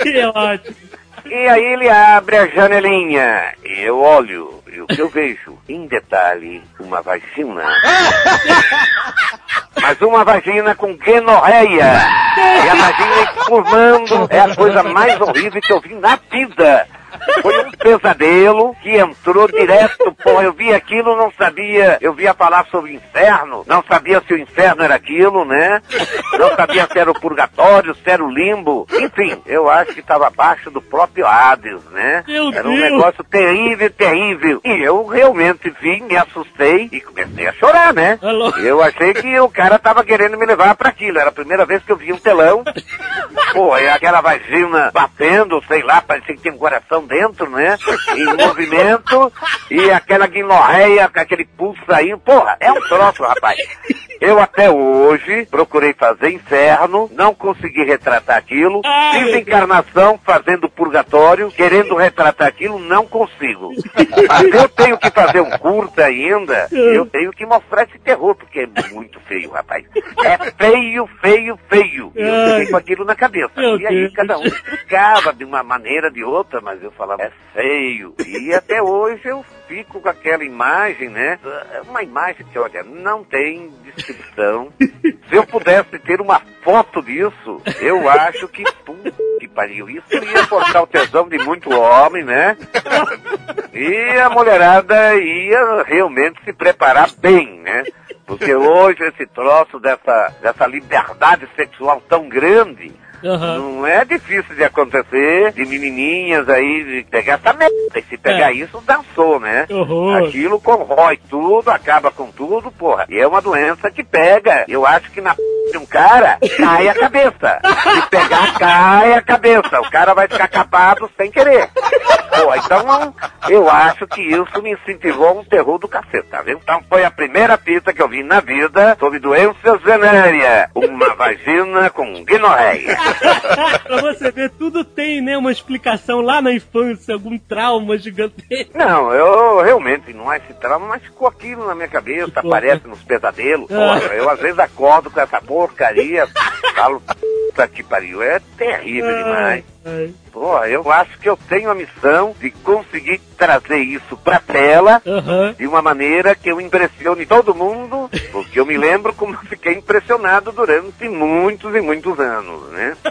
Que ótimo. E aí ele abre a janelinha, e eu olho, e o que eu vejo, em detalhe, uma vagina. Mas uma vagina com gonorreia. E a vagina espumando é a coisa mais horrível que eu vi na vida. Foi um pesadelo que entrou direto, porra, eu vi aquilo, não sabia, eu via falar sobre inferno, não sabia se o inferno era aquilo, né? Não sabia se era o purgatório, se era o limbo, enfim, eu acho que estava abaixo do próprio Hades, né? Meu era um Deus. negócio terrível, terrível. E eu realmente vi, me assustei e comecei a chorar, né? Alô? Eu achei que o cara tava querendo me levar para aquilo, era a primeira vez que eu vi um telão, pô, e aquela vagina batendo, sei lá, parecia que tinha um coração dentro. dentro, né? Em movimento, e aquela guinorreia, com aquele pulso aí, porra, é um troço, rapaz. Eu até hoje procurei fazer inferno, não consegui retratar aquilo, fiz encarnação fazendo purgatório, querendo retratar aquilo, não consigo. Mas eu tenho que fazer um curta ainda, eu tenho que mostrar esse terror, porque é muito feio, rapaz. É feio, feio, feio. E eu fiquei com aquilo na cabeça. E aí cada um explicava de uma maneira, de outra, mas eu falava, é feio. E até hoje eu fico com aquela imagem, né? Uma imagem que, olha, não tem descrição. Se eu pudesse ter uma foto disso, eu acho que, puta que pariu, isso ia cortar o tesão de muito homem, né? E a mulherada ia realmente se preparar bem, né? Porque hoje esse troço dessa, dessa liberdade sexual tão grande, Aham. não é difícil de acontecer, de menininhas aí, de pegar essa merda. E se pegar É. isso, dançou, né? Horror. Aquilo corrói tudo, acaba com tudo, porra. E é uma doença que pega. Eu acho que na p... de um cara, cai a cabeça. Se pegar, cai a cabeça. O cara vai ficar capado sem querer. Pô, então eu acho que isso me incentivou a um terror do cacete, tá vendo? Então foi a primeira fita que eu vi na vida sobre doenças venéreas. Uma vagina com guinorreia. pra você ver, tudo tem, né, uma explicação lá na infância, algum trauma gigantesco. Não, eu realmente não há esse trauma, mas ficou aquilo na minha cabeça, Ficou. aparece nos pesadelos. Ah. Porra, eu às vezes acordo com essa porcaria, falo, puta que pariu, é terrível demais. Porra, eu acho que eu tenho a missão de conseguir trazer isso pra tela Aham. de uma maneira que eu impressione todo mundo, porque eu me lembro como eu fiquei impressionado durante muitos e muitos anos, né?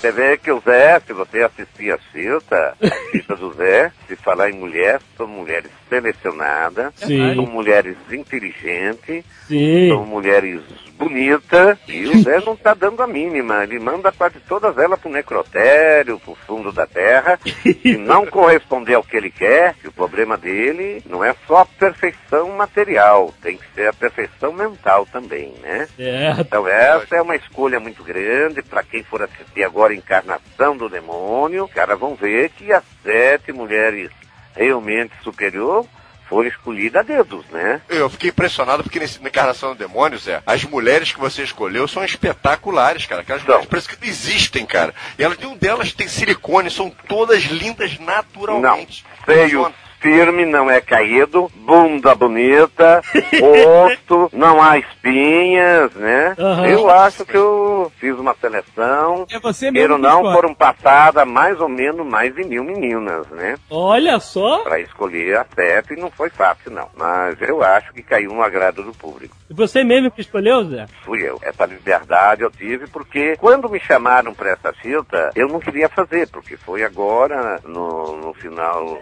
Você vê que o Zé, se você assistir a fita, a fita do Zé, se falar em mulher, são mulheres selecionadas, Sim. são mulheres inteligentes, Sim. são mulheres bonitas, e o Zé não tá dando a mínima. Ele manda quase todas elas pro necrotério, pro fundo da terra, e não corresponder ao que ele quer, que o problema dele não é só a perfeição material, tem que ser a perfeição mental também, né? Certo. Então essa é uma escolha muito grande para quem for assistir agora a Encarnação do Demônio. Os caras vão ver que as sete mulheres realmente superior foram escolhidas a dedos, né? Eu fiquei impressionado porque nesse, na Encarnação do Demônio, Zé, as mulheres que você escolheu são espetaculares, cara. Aquelas São. mulheres parece que não existem, cara. E elas, nenhum delas tem silicone, são todas lindas naturalmente. Seio Funciona. Firme, não é caído, bunda bonita, rosto, não há espinhas, né? Aham. Eu acho que eu fiz uma seleção. É você mesmo não, escolhe. foram passadas mais ou menos mais de mil meninas, né? Olha só. Para escolher a sete e não foi fácil, não. Mas eu acho que caiu no agrado do público. E Você mesmo que escolheu, Zé? Fui eu. Essa liberdade eu tive porque quando me chamaram para essa fita, eu não queria fazer, porque foi agora, no, no final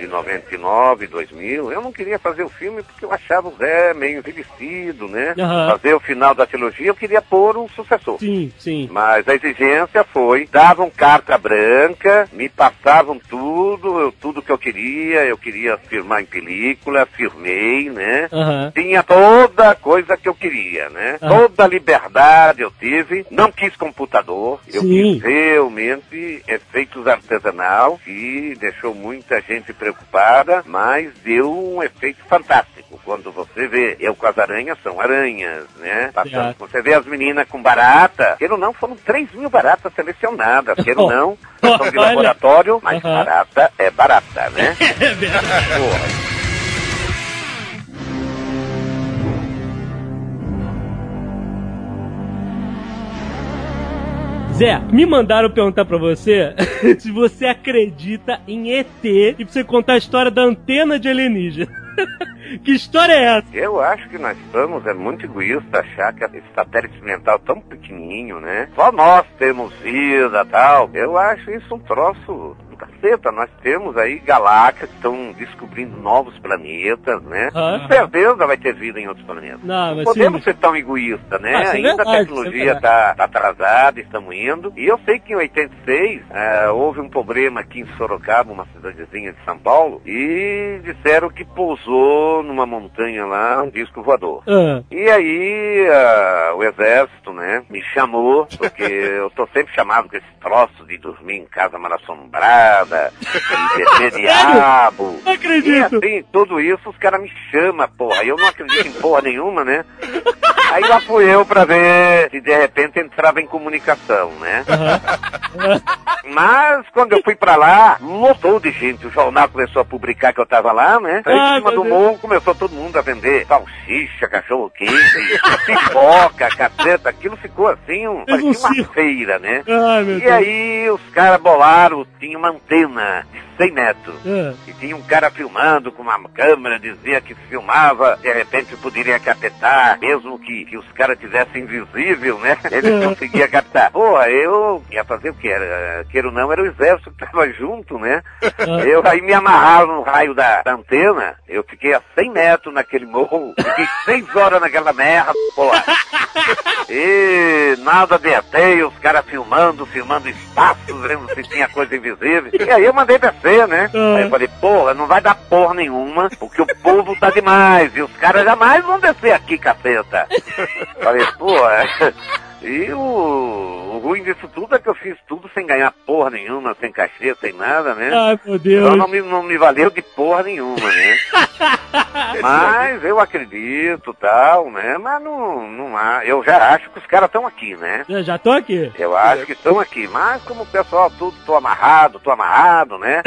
de 99, 2000, eu não queria fazer o filme porque eu achava o Zé meio envelhecido, né? Aham. Fazer o final da trilogia, eu queria pôr um sucessor. Sim, sim. Mas a exigência foi, davam carta branca, me passavam tudo, eu- tudo que eu queria, eu queria filmar em película, filmei, né? Aham. Tinha toda a coisa que eu queria, né? Ah. Toda a liberdade eu tive, não quis computador, eu Sim. quis realmente efeitos artesanal, que deixou muita gente preocupada, mas deu um efeito fantástico. Quando você vê, eu com as aranhas, são aranhas, né? Passando, você vê as meninas com barata, queira ou não, foram 3 mil baratas selecionadas, queira ou não, são de laboratório, mas barata é barata, né? É verdade. Porra. Zé, me mandaram perguntar pra você se você acredita em ET e pra você contar a história da antena de alienígena. que história é essa? Eu acho que nós estamos, é muito egoísta achar que esse satélite mental tão pequenininho, né? Só nós temos vida tal. Eu acho isso um troço do caceta, nós temos aí galáxias que estão descobrindo novos planetas, né? Aham. Com certeza vai ter vida em outros planetas. Não, mas Podemos sim. ser tão egoísta, né? Ah, é Ainda verdade, a é tecnologia está tá atrasada, estamos indo. E eu sei que em 86 eh, houve um problema aqui em Sorocaba, uma cidadezinha de São Paulo, e disseram que pousou numa montanha lá um disco voador. Ah, E aí ah, o exército, né, me chamou, porque eu tô sempre chamado com esse troço de dormir em casa mal assombrada, de diabo. não E acredito. assim, tudo isso os caras me chamam, porra. E eu não acredito em porra nenhuma, né? Aí lá fui eu pra ver se de repente entrava em comunicação, né? Mas quando eu fui pra lá, lotou de gente. O jornal começou a publicar que eu tava lá, né? Aí em cima meu do morro começou todo mundo a vender salsicha, cachorro quente, pipoca, caceta. Aquilo ficou assim, um, parecia uma feira, né? Ai, E Deus. aí os caras bolaram, tinha uma antena de 100 metros. Ah, E tinha um cara filmando com uma câmera, dizia que filmava, de repente poderia captar, mesmo que, que os caras tivessem invisível, né? Ele conseguia captar. Pô, eu ia fazer o que era? Queira ou não, era o exército que tava junto, né? Eu aí me amarrava no raio da, da antena, eu fiquei a 100 metros naquele morro, fiquei seis horas naquela merda, pô. E nada de ET, os caras filmando, filmando espaços, vendo se tinha coisa invisível. E aí eu mandei descer, né? Ah. Aí eu falei, porra, não vai dar porra nenhuma, porque o povo tá demais, e os caras jamais vão descer aqui, caceta. falei, porra. E o, o ruim disso tudo é que eu fiz tudo sem ganhar porra nenhuma, sem cachê, sem nada, né? Ai, meu Então Deus. não me, não me valeu de porra nenhuma, né? Mas eu acredito, tal, né? Mas não, não há. Eu já acho que os caras estão aqui, né? Já, já tô aqui. Eu acho que estão aqui. Mas como o pessoal tudo, tô amarrado, tô amarrado, né?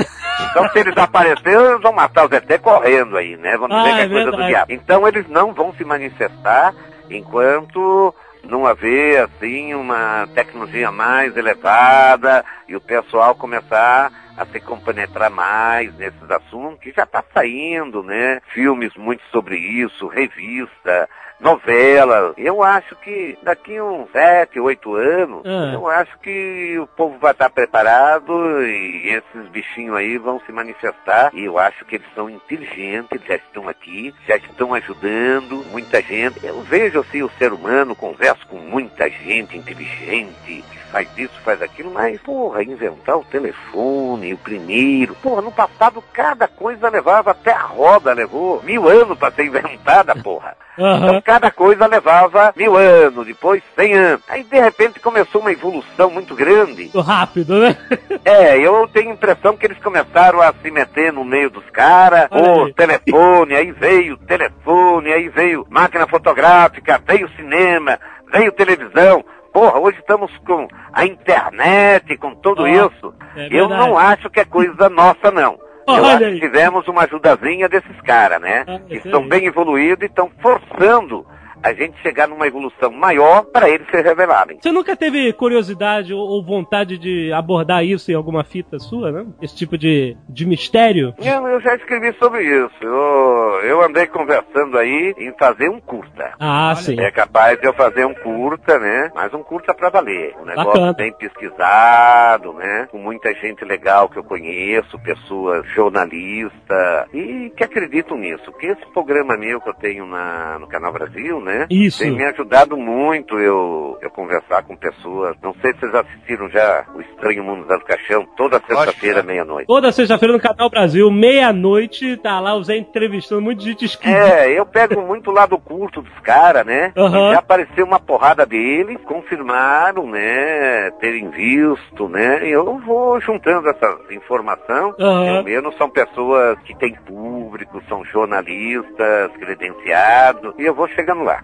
Então se eles aparecerem, eles vão matar os ET correndo aí, né? Dizer Ah, que é, é coisa do verdade. diabo. Então eles não vão se manifestar enquanto não haver, assim, uma tecnologia mais elevada e o pessoal começar a se compenetrar mais nesses assuntos, que já está saindo, né? Filmes muito sobre isso, revista, novela. Eu acho que daqui uns sete, oito anos, Ah. eu acho que o povo vai estar preparado e esses bichinhos aí vão se manifestar. E eu acho que eles são inteligentes, já estão aqui, já estão ajudando muita gente. Eu vejo assim o ser humano, converso com muita gente inteligente, que faz isso, faz aquilo, mas, porra, inventar o telefone, o primeiro. Porra, no passado cada coisa levava, até a roda levou mil anos para ser inventada, porra. Aham. Então cada coisa levava mil anos, depois cem anos. Aí de repente começou uma evolução muito grande. Rápido, né? É, eu tenho a impressão que eles começaram a se meter no meio dos caras. O aí. telefone, aí veio o telefone, aí veio máquina fotográfica, veio cinema, veio televisão. Porra, hoje estamos com a internet, com tudo Ó, isso. é eu não acho que é coisa nossa, não. Eu Olha aí. que tivemos uma ajudazinha desses caras, né? Ah, que estão bem evoluídos e estão forçando a gente chegar numa evolução maior para eles se revelarem. Você nunca teve curiosidade ou, vontade de abordar isso em alguma fita sua, né? Esse tipo de, de mistério? Eu, eu já escrevi sobre isso. Eu, eu andei conversando aí em fazer um curta. Ah, sim. É capaz de eu fazer um curta, né? Mas um curta pra valer. Um negócio Bacana. bem pesquisado, né? Com muita gente legal que eu conheço, pessoas jornalistas e que acreditam nisso. Que esse programa meu que eu tenho na, no Canal Brasil, né? Isso. Tem me ajudado muito eu, eu conversar com pessoas. Não sei se vocês assistiram já o Estranho Mundo do Caixão, toda sexta-feira, meia-noite. Toda sexta-feira no Canal Brasil, meia-noite, tá lá o Zé entrevistando muita gente esquisita. É, eu pego muito lá do curto dos caras, né? E já apareceu uma porrada deles, confirmaram, né? Terem visto, né? E eu vou juntando essa informação. Pelo menos são pessoas que têm público, são jornalistas credenciados, e eu vou chegando lá.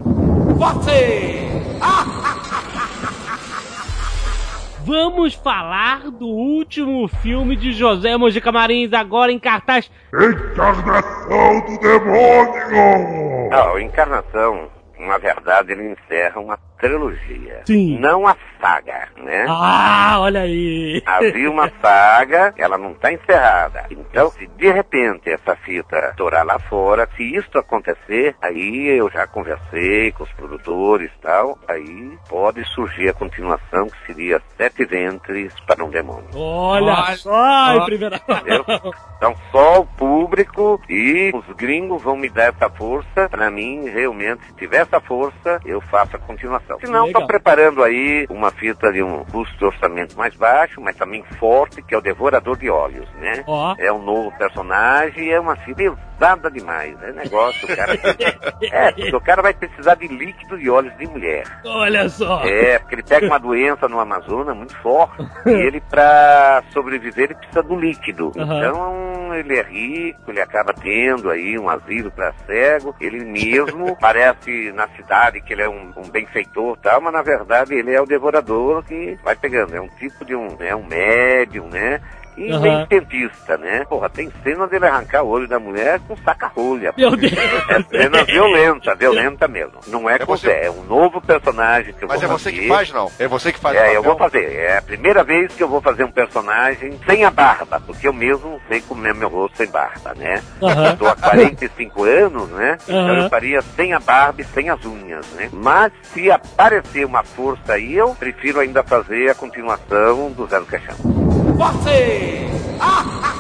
Vamos falar do último filme de José Mojica Marins, agora em cartaz. Encarnação do demônio! Ah, a encarnação na verdade, ele encerra uma trilogia. Sim. Não a saga, né? Ah, olha aí. Havia uma saga, ela não está encerrada. Então, se de repente essa fita estourar lá fora, se isso acontecer, aí eu já conversei com os produtores e tal, aí pode surgir a continuação, que seria Sete Ventres para um Demônio. Olha só, em primeira Entendeu? Então só o público e os gringos vão me dar essa força. Pra mim, realmente, se tiver essa força, eu faço a continuação. Se não, tô preparando aí uma fita de um custo de orçamento mais baixo, mas também forte, que é o Devorador de Olhos, né? Ó. É um novo personagem e é uma fita pesada demais. É negócio, o cara. é, porque o cara vai precisar de líquido de olhos de mulher. Olha só. É, porque ele pega uma doença no Amazonas muito forte e ele, pra sobreviver, ele precisa do líquido. Aham. Então, ele é rico, ele acaba tendo aí um asilo para cego. Ele mesmo parece na cidade que ele é um, um benfeitor e tal, mas na verdade ele é o devorador que vai pegando. É um tipo de um, né, um médium, né? E Aham. bem cientista, né? Porra, tem cena dele arrancar o olho da mulher com saca-rolha. Meu Deus. É cena violenta, violenta mesmo. Não é, É com você- é um novo personagem que eu Mas é vou você fazer. que faz, não? É você que faz É, eu vou fazer. É a primeira vez que eu vou fazer um personagem sem a barba, porque eu mesmo sei como é meu rosto sem barba, né? Aham. Eu tô há 45 anos, né? Então Aham. eu faria sem a barba e sem as unhas, né? Mas se aparecer uma força aí, eu prefiro ainda fazer a continuação do Zero Caixão. あっ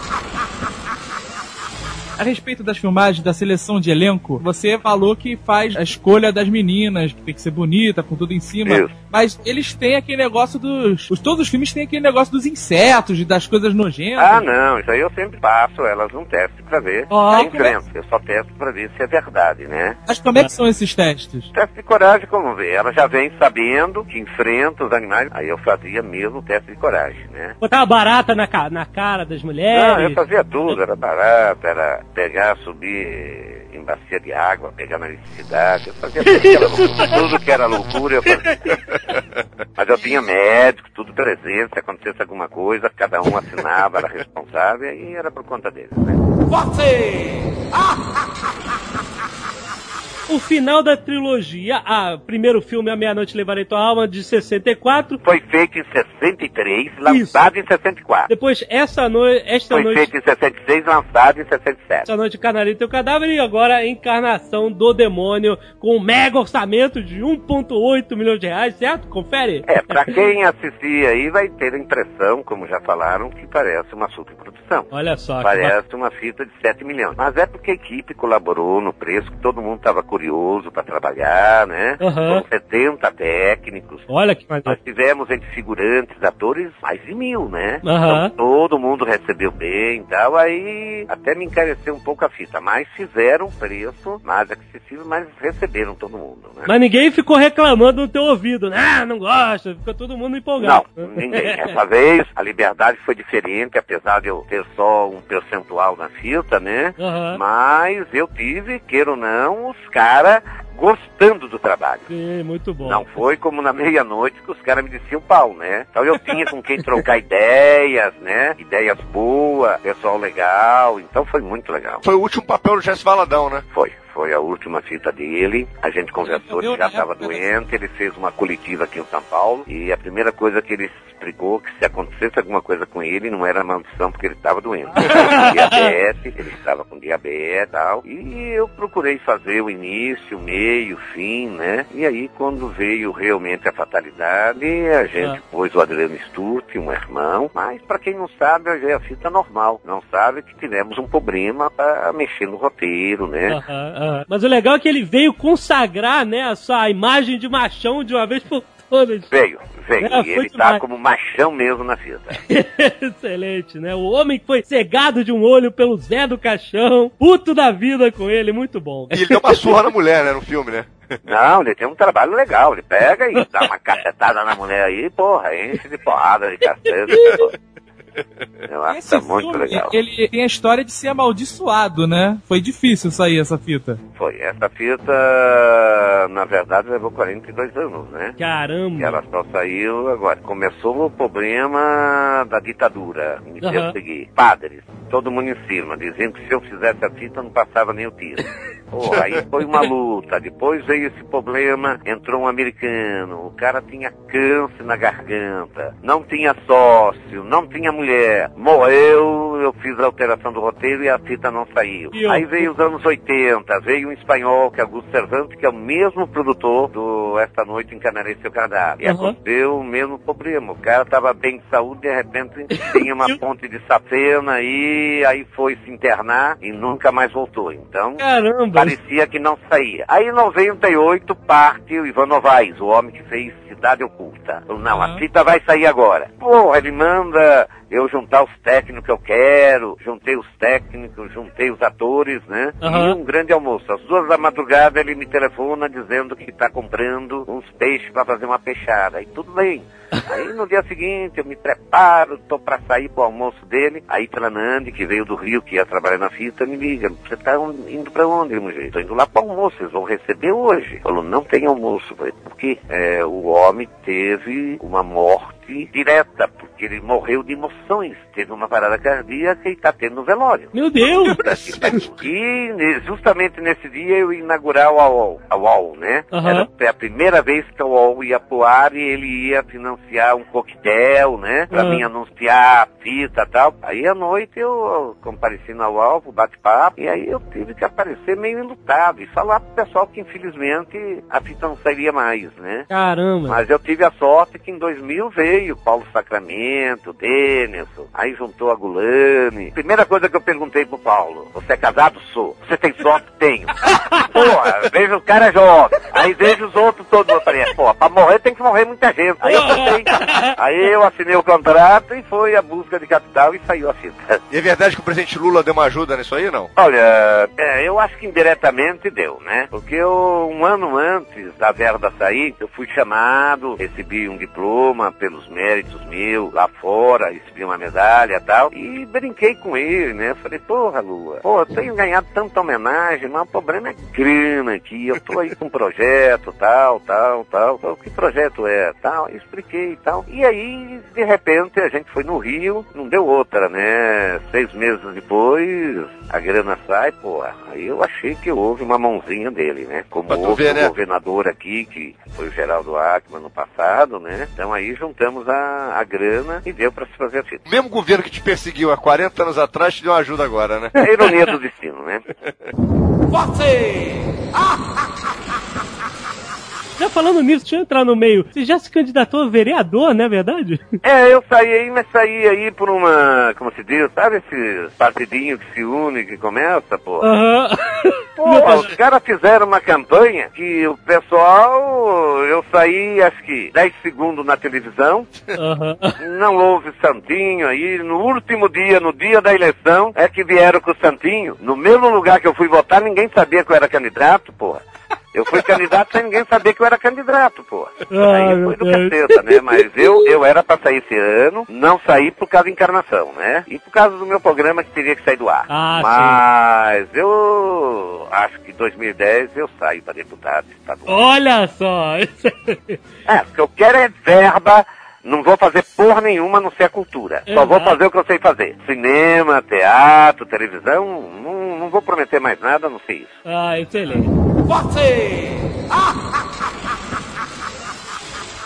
A respeito das filmagens, da seleção de elenco, você falou que faz a escolha das meninas, que tem que ser bonita, com tudo em cima. Isso. Mas eles têm aquele negócio dos. Os, todos os filmes têm aquele negócio dos insetos, e das coisas nojentas. Ah, não, isso aí eu sempre passo elas num teste pra ver. Ó, Sem crença. Eu só testo pra ver se é verdade, né? Mas como é que são esses testes? Teste de coragem, como vê? Ela já vem sabendo que enfrenta os animais. Aí eu fazia mesmo o teste de coragem, né? Botar uma barata na, ca- na cara das Não, eu mulheres. fazia tudo, era barato, era pegar, subir em bacia de água, pegar na eletricidade, eu fazia tudo que era loucura, tudo que era loucura eu fazia. Mas eu tinha médico, tudo presente, se acontecesse alguma coisa, cada um assinava, era responsável, e era por conta deles, né? O final da trilogia, a primeiro filme A Meia-Noite Levarei Tua Alma, de 64. Foi feito em 63, lançado em 64. Depois, essa noite, esta Foi noite, feito em 66, lançado em 67. essa noite Canarinho Teu Cadáver e agora a encarnação do demônio com um mega orçamento de 1.8 milhões de reais, certo? Confere. É, pra quem assistir aí vai ter a impressão, como já falaram, que parece uma superprodução. Olha só. que Parece uma fita de 7 milhões. Mas é porque a equipe colaborou no preço, que todo mundo estava curioso para trabalhar, né? Foram 70 técnicos. Olha que maneiro. Nós tivemos entre figurantes, atores, mais de mil, né? Aham. Então, todo mundo recebeu bem e tal, aí até me encareceu um pouco a fita. Mas fizeram um preço mais acessível, mas receberam todo mundo, né? Mas ninguém ficou reclamando no teu ouvido, né? Ah, não gosta. Ficou todo mundo empolgado. Não, ninguém. Essa vez a liberdade foi diferente, apesar de eu ter só um percentual na fita, né? Aham. Mas eu tive, queira ou não, os caras gostando do trabalho. Sim, muito bom. Não foi como na meia-noite que os caras me desciam pau, né? Então eu tinha com quem trocar ideias, né? Ideias boas, pessoal legal. Então foi muito legal. Foi o último papel do Jesse Valadão, né? Foi. Foi a última fita dele. A gente conversou, ele já estava doente, ele fez uma coletiva aqui em São Paulo. E a primeira coisa que ele explicou que se acontecesse alguma coisa com ele, não era maldição porque ele estava doente. Ele estava com diabetes, ele estava com diabetes e tal. E eu procurei fazer o início, o meio, o fim, né? E aí, quando veio realmente a fatalidade, a gente Ah. pôs o Adriano Sturti, um irmão. Mas, para quem não sabe, é a fita normal. Não sabe que tivemos um problema para mexer no roteiro, né? Aham, aham. Mas o legal é que ele veio consagrar, né, a sua imagem de machão de uma vez por todas. Veio, veio. É, e ele tá demais. como machão mesmo na fita. Excelente, né? O homem que foi cegado de um olho pelo Zé do Caixão, puto da vida com ele, muito bom. E ele deu uma surra na mulher, né, no filme, né? Não, ele tem um trabalho legal. Ele pega e dá uma cacetada na mulher aí, porra, enche de porrada de cacete. pô. Eu acho que Esse tá muito filme, legal. ele tem a história de ser amaldiçoado, né? Foi difícil sair essa fita. Foi. Essa fita, na verdade, levou 42 anos, né? E Caramba. ela só saiu agora. Começou o problema da ditadura, me perseguir. Padres, todo mundo em cima, dizendo que se eu fizesse a fita não passava nem o tiro. Porra, aí foi uma luta. Depois veio esse problema, entrou um americano. O cara tinha câncer na garganta, não tinha sócio, não tinha mulher. Morreu, eu fiz a alteração do roteiro e a fita não saiu. E eu- Aí veio os anos 80, veio um espanhol, que é Augusto Cervantes, que é o mesmo produtor do Esta Noite em Canarense e Canadá. E Aham. aconteceu o mesmo problema. O cara tava bem de saúde, de repente tinha uma ponte de safena aí, aí foi se internar e nunca mais voltou. Então, Caramba. parecia que não saía. Aí em 98 parte o Ivan Novaes, o homem que fez Cidade Oculta. Não, Aham. a fita vai sair agora. Porra, ele manda eu juntar os técnicos que eu quero, juntei os técnicos, juntei os atores, né? Aham. E um grande almoço. Às duas da madrugada ele me telefona dizendo que tá comprando uns peixes para fazer uma peixada. E tudo bem. Aí no dia seguinte eu me preparo, tô pra sair pro almoço dele. Aí Tranandi, que veio do Rio, que ia trabalhar na fita, me liga, você tá indo pra onde, meu jeito? Tô indo lá pro almoço, eles vão receber hoje. Falou, não tem almoço. Falei, por quê? É, o homem teve uma morte direta, porque ele morreu de emoções. Teve uma parada cardíaca e tá tendo no velório. Meu Deus. E justamente nesse dia eu ia inaugurar o AOL, a UOL, né? Aham. Era a primeira vez que a UOL ia pro ar e ele ia financiar um coquetel, né? Pra Aham. mim anunciar a fita e tal. Aí à noite eu compareci UOL pro bate-papo e aí eu tive que aparecer meio enlutado e falar pro pessoal que infelizmente a fita não sairia mais, né? Caramba. Mas eu tive a sorte que em 2000 veio Paulo Sacramento, Denison, aí juntou a Gulani. Primeira coisa que eu perguntei pro Paulo, você é casado? Sou. Você tem sorte? Tenho. Porra, vejo o cara jovem. Aí vejo os outros todos. Eu falei, pô, pra morrer tem que morrer muita gente. Aí eu Aí eu assinei o contrato e foi a busca de capital e saiu a fita. E é verdade que o presidente Lula deu uma ajuda nisso aí, não? Olha, é, eu acho que indiretamente deu, né? Porque eu, um ano antes da verba sair, eu fui chamado, recebi um diploma pelos méritos meus lá fora, recebi uma medalha e tal, e brinquei com ele, né? Falei, porra, Lua, pô, eu tenho ganhado tanta homenagem, mas o problema é grana aqui, eu tô aí com um projeto, tal, tal, tal, tal. que projeto é? Tal, eu expliquei e tal. E aí, de repente, a gente foi no Rio, não deu outra, né? Seis meses depois, a grana sai, porra. Aí eu achei que houve uma mãozinha dele, né? Como houve ver, o né? governador aqui, que foi o Geraldo Ackman no passado, né? Então aí juntamos a, a grana e deu pra se fazer a fita. O mesmo governo que te perseguiu há 40 anos atrás te deu uma ajuda agora, né? É a ironia do destino, né? Já falando nisso, deixa eu entrar no meio. Você já se candidatou a vereador, não é verdade? É, eu saí aí, mas saí aí por uma, como se diz, sabe esse partidinho que se une, que começa, pô? Aham. Pô, os caras fizeram uma campanha que o pessoal, eu saí acho que 10 segundos na televisão, Aham. não houve Santinho aí, no último dia, no dia da eleição, é que vieram com o Santinho. No mesmo lugar que eu fui votar, ninguém sabia que eu era candidato, porra. Eu fui candidato sem ninguém saber que eu era candidato, porra. Ai, Aí foi do caceta, né? Mas eu, eu era pra sair esse ano, não saí por causa da encarnação, né? E por causa do meu programa que teria que sair do ar. Ah, Mas eu acho que em 2010 eu saio pra deputado estadual. Olha só. É, o que eu quero é verba, não vou fazer porra nenhuma a não ser a cultura. Só vou Exato. fazer o que eu sei fazer. Cinema, teatro, televisão, não, não vou prometer mais nada, a não sei isso. Ah, excelente.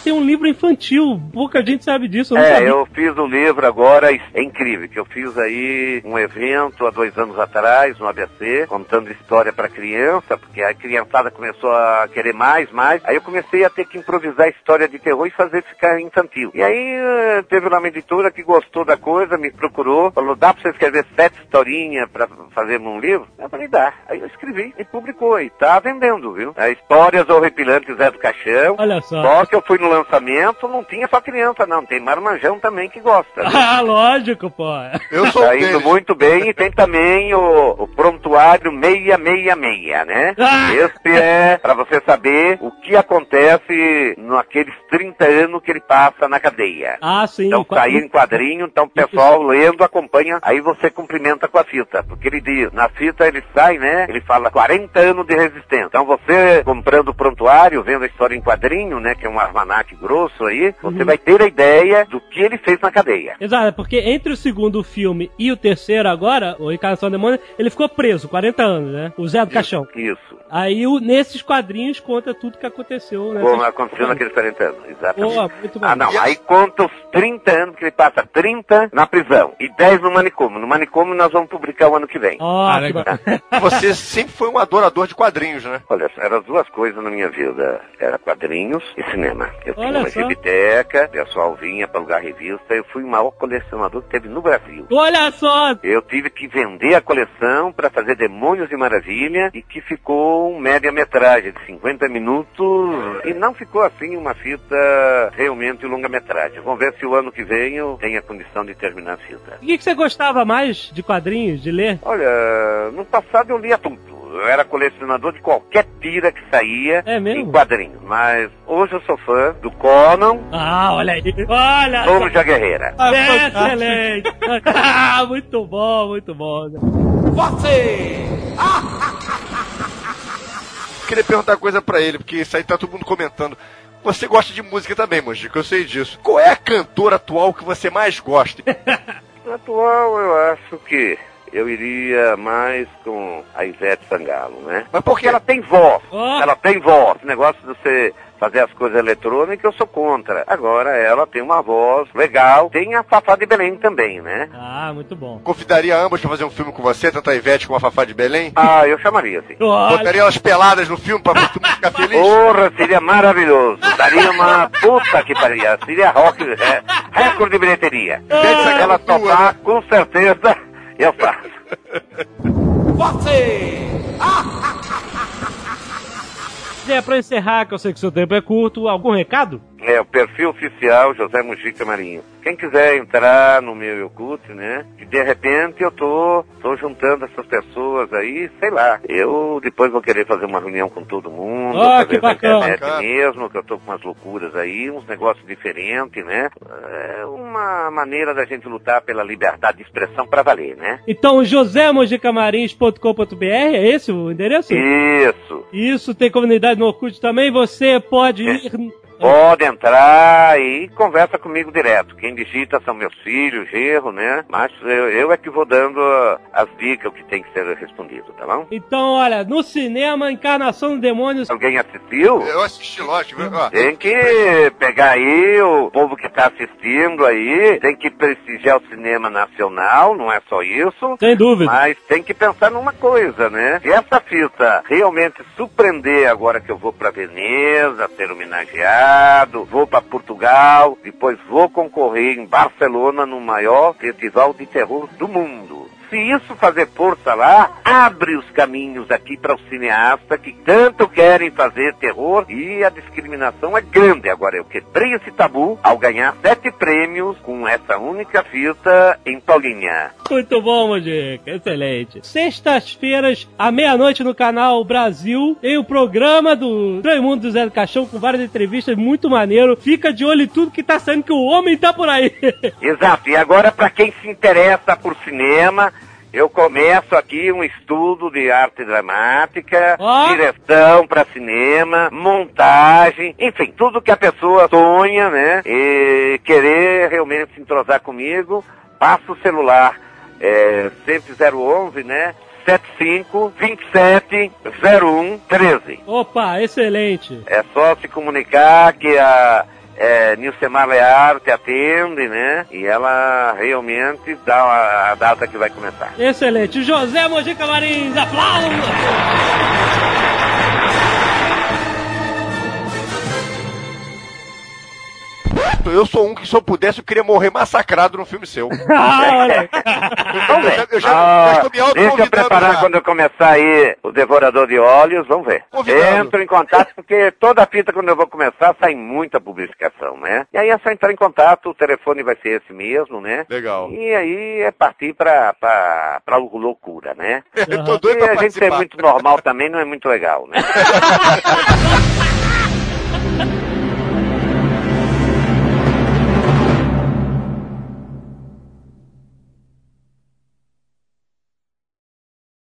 Tem um livro infantil, pouca gente sabe disso, eu É, sabia. eu fiz um livro agora, é incrível, que eu fiz aí um evento há dois anos atrás, no ABC, contando história pra criança, porque a criançada começou a querer mais, mais, aí eu comecei a ter que improvisar história de terror e fazer ficar infantil. E aí eh, teve uma editora que gostou da coisa, me procurou, falou, dá pra você escrever sete historinhas pra fazer num livro? Eu falei, dá. Aí eu escrevi e publicou, e tá vendendo, viu? É, Histórias horripilantes Zé do Caixão, Olha só. só que eu fui no lançamento, não tinha só criança, não. Tem marmanjão também que gosta. né? Ah, lógico, pô. Eu sou Tá indo muito bem e tem também o, o prontuário 666, né? Ah! Esse é pra você saber o que acontece naqueles 30 anos que ele passa na cadeia. Ah, sim. Então Qua- saiu em quadrinho, então o pessoal lendo acompanha, aí você cumprimenta com a fita, porque ele diz, na fita ele sai, né? Ele fala 40 anos de resistência. Então você comprando o prontuário, vendo a história em quadrinho, né? Que é um almanac Mac Grosso aí, você vai ter a ideia do que ele fez na cadeia. Exato, porque entre o segundo filme e o terceiro agora, o Encarnação do Demônio, ele ficou preso, 40 anos, né? O Zé do Caixão. Isso. Aí o- nesses quadrinhos conta tudo que aconteceu, né? Como aconteceu naqueles 40 anos, exatamente. Boa, muito bom. Ah, não. Aí conta os 30 anos que ele passa 30 na prisão e 10 no manicômio. No manicômio nós vamos publicar o ano que vem. Ó, Ah, legal. Você sempre foi um adorador de quadrinhos, né? Olha, eram as duas coisas na minha vida. Era quadrinhos e cinema. Eu tinha Olha uma só. biblioteca, o pessoal vinha para alugar revista. Eu fui o maior colecionador que teve no Brasil. Olha só! Eu tive que vender a coleção para fazer Demônios e Maravilha e que ficou um média-metragem de 50 minutos e não ficou assim uma fita realmente longa-metragem. Vamos ver se o ano que vem eu tenho a condição de terminar a fita. O que, que você gostava mais de quadrinhos, de ler? Olha, no passado eu lia tudo. Eu era colecionador de qualquer tira que saía É mesmo? em quadrinhos. Mas hoje eu sou fã do Conan, Ah, olha aí! Olha! Somos da Guerreira. Ah. Excelente! Ah, muito bom, muito bom. Queria perguntar uma coisa pra ele, porque isso aí tá todo mundo comentando. Você gosta de música também, Mojica, eu sei disso. Qual é a cantora atual que você mais gosta? Atual, eu acho que eu iria mais com a Ivete Sangalo, né? Mas por Porque quê? ela tem voz. Ela tem voz. O negócio de você fazer as coisas eletrônicas, eu sou contra. Agora, ela tem uma voz legal. Tem a Fafá de Belém também, né? Ah, muito bom. Convidaria ambas pra fazer um filme com você, tanto a Ivete como a Fafá de Belém? Ah, eu chamaria, sim. Botaria elas peladas no filme pra todo mundo ficar feliz? Porra, seria maravilhoso. Daria uma puta que pariu. Seria rock, é, recorde de bilheteria. Se ela topar, né? com certeza, eu faço. É, pra encerrar, que eu sei que o seu tempo é curto, algum recado? É, o perfil oficial José Mujica Marinho. Quem quiser entrar no meu Yokut, né? E de repente eu tô, tô juntando essas pessoas aí, sei lá. Eu depois vou querer fazer uma reunião com todo mundo, Ah, fazer que na bacana. internet Bacana. mesmo, que eu tô com umas loucuras aí, uns negócios diferentes, né? É uma maneira da gente lutar pela liberdade de expressão pra valer, né? Então, josemojicamarins.com.br, é esse o endereço? Isso. Isso, tem comunidade no Orkut também, você pode ir... Pode entrar e conversa comigo direto. Quem digita são meus filhos, gerro, né? Mas eu, eu é que vou dando ah, as dicas, o que tem que ser respondido, tá bom? Então, olha, no cinema, Encarnação do Demônio... Alguém assistiu? Eu assisti, lógico. Ó, Tem que pegar aí o povo que tá assistindo aí, tem que prestigiar o cinema nacional, não é só isso. Sem dúvida. Mas tem que pensar numa coisa, né? Se essa fita realmente surpreender agora que eu vou pra Veneza ser homenageado, vou pra Portugal, depois vou concorrer em Barcelona no maior festival de terror do mundo. Se isso fazer força lá, abre os caminhos aqui para os cineastas que tanto querem fazer terror e a discriminação é grande. Agora, eu quebrei esse tabu ao ganhar sete prêmios com essa única fita em Paulinha. Muito bom, Mojica. Excelente. Sextas-feiras, à meia-noite, no canal Brasil, tem o programa do Mundo do Zé do Caixão com várias entrevistas, muito maneiro. Fica de olho em tudo que tá saindo, que o homem tá por aí. Exato. E agora, para quem se interessa por cinema, eu começo aqui um estudo de arte dramática, Ó. direção para cinema, montagem, enfim, tudo que a pessoa sonha, né? E querer realmente se entrosar comigo, passa o celular, é, sempre 011, né? 75 27 01 13. Opa, excelente. É só se comunicar que a é, Nilcemar Lear te atende, né? E ela realmente dá a, data que vai começar. Excelente. José Mojica Marins, aplausos! Eu sou um que, se eu pudesse, eu queria morrer massacrado num filme seu. Ah, olha. Vamos ver. já- eu já- Ah, já estou me deixa eu preparar já. quando eu começar aí o Devorador de Olhos, vamos ver. Convidado. Entro em contato, porque toda fita quando eu vou começar sai muita publicação, né? E aí é só entrar em contato, o telefone vai ser esse mesmo, né? Legal. E aí é partir pra, pra, pra loucura, né? Eu tô doido E pra a gente ser participar. muito normal também não é muito legal, né?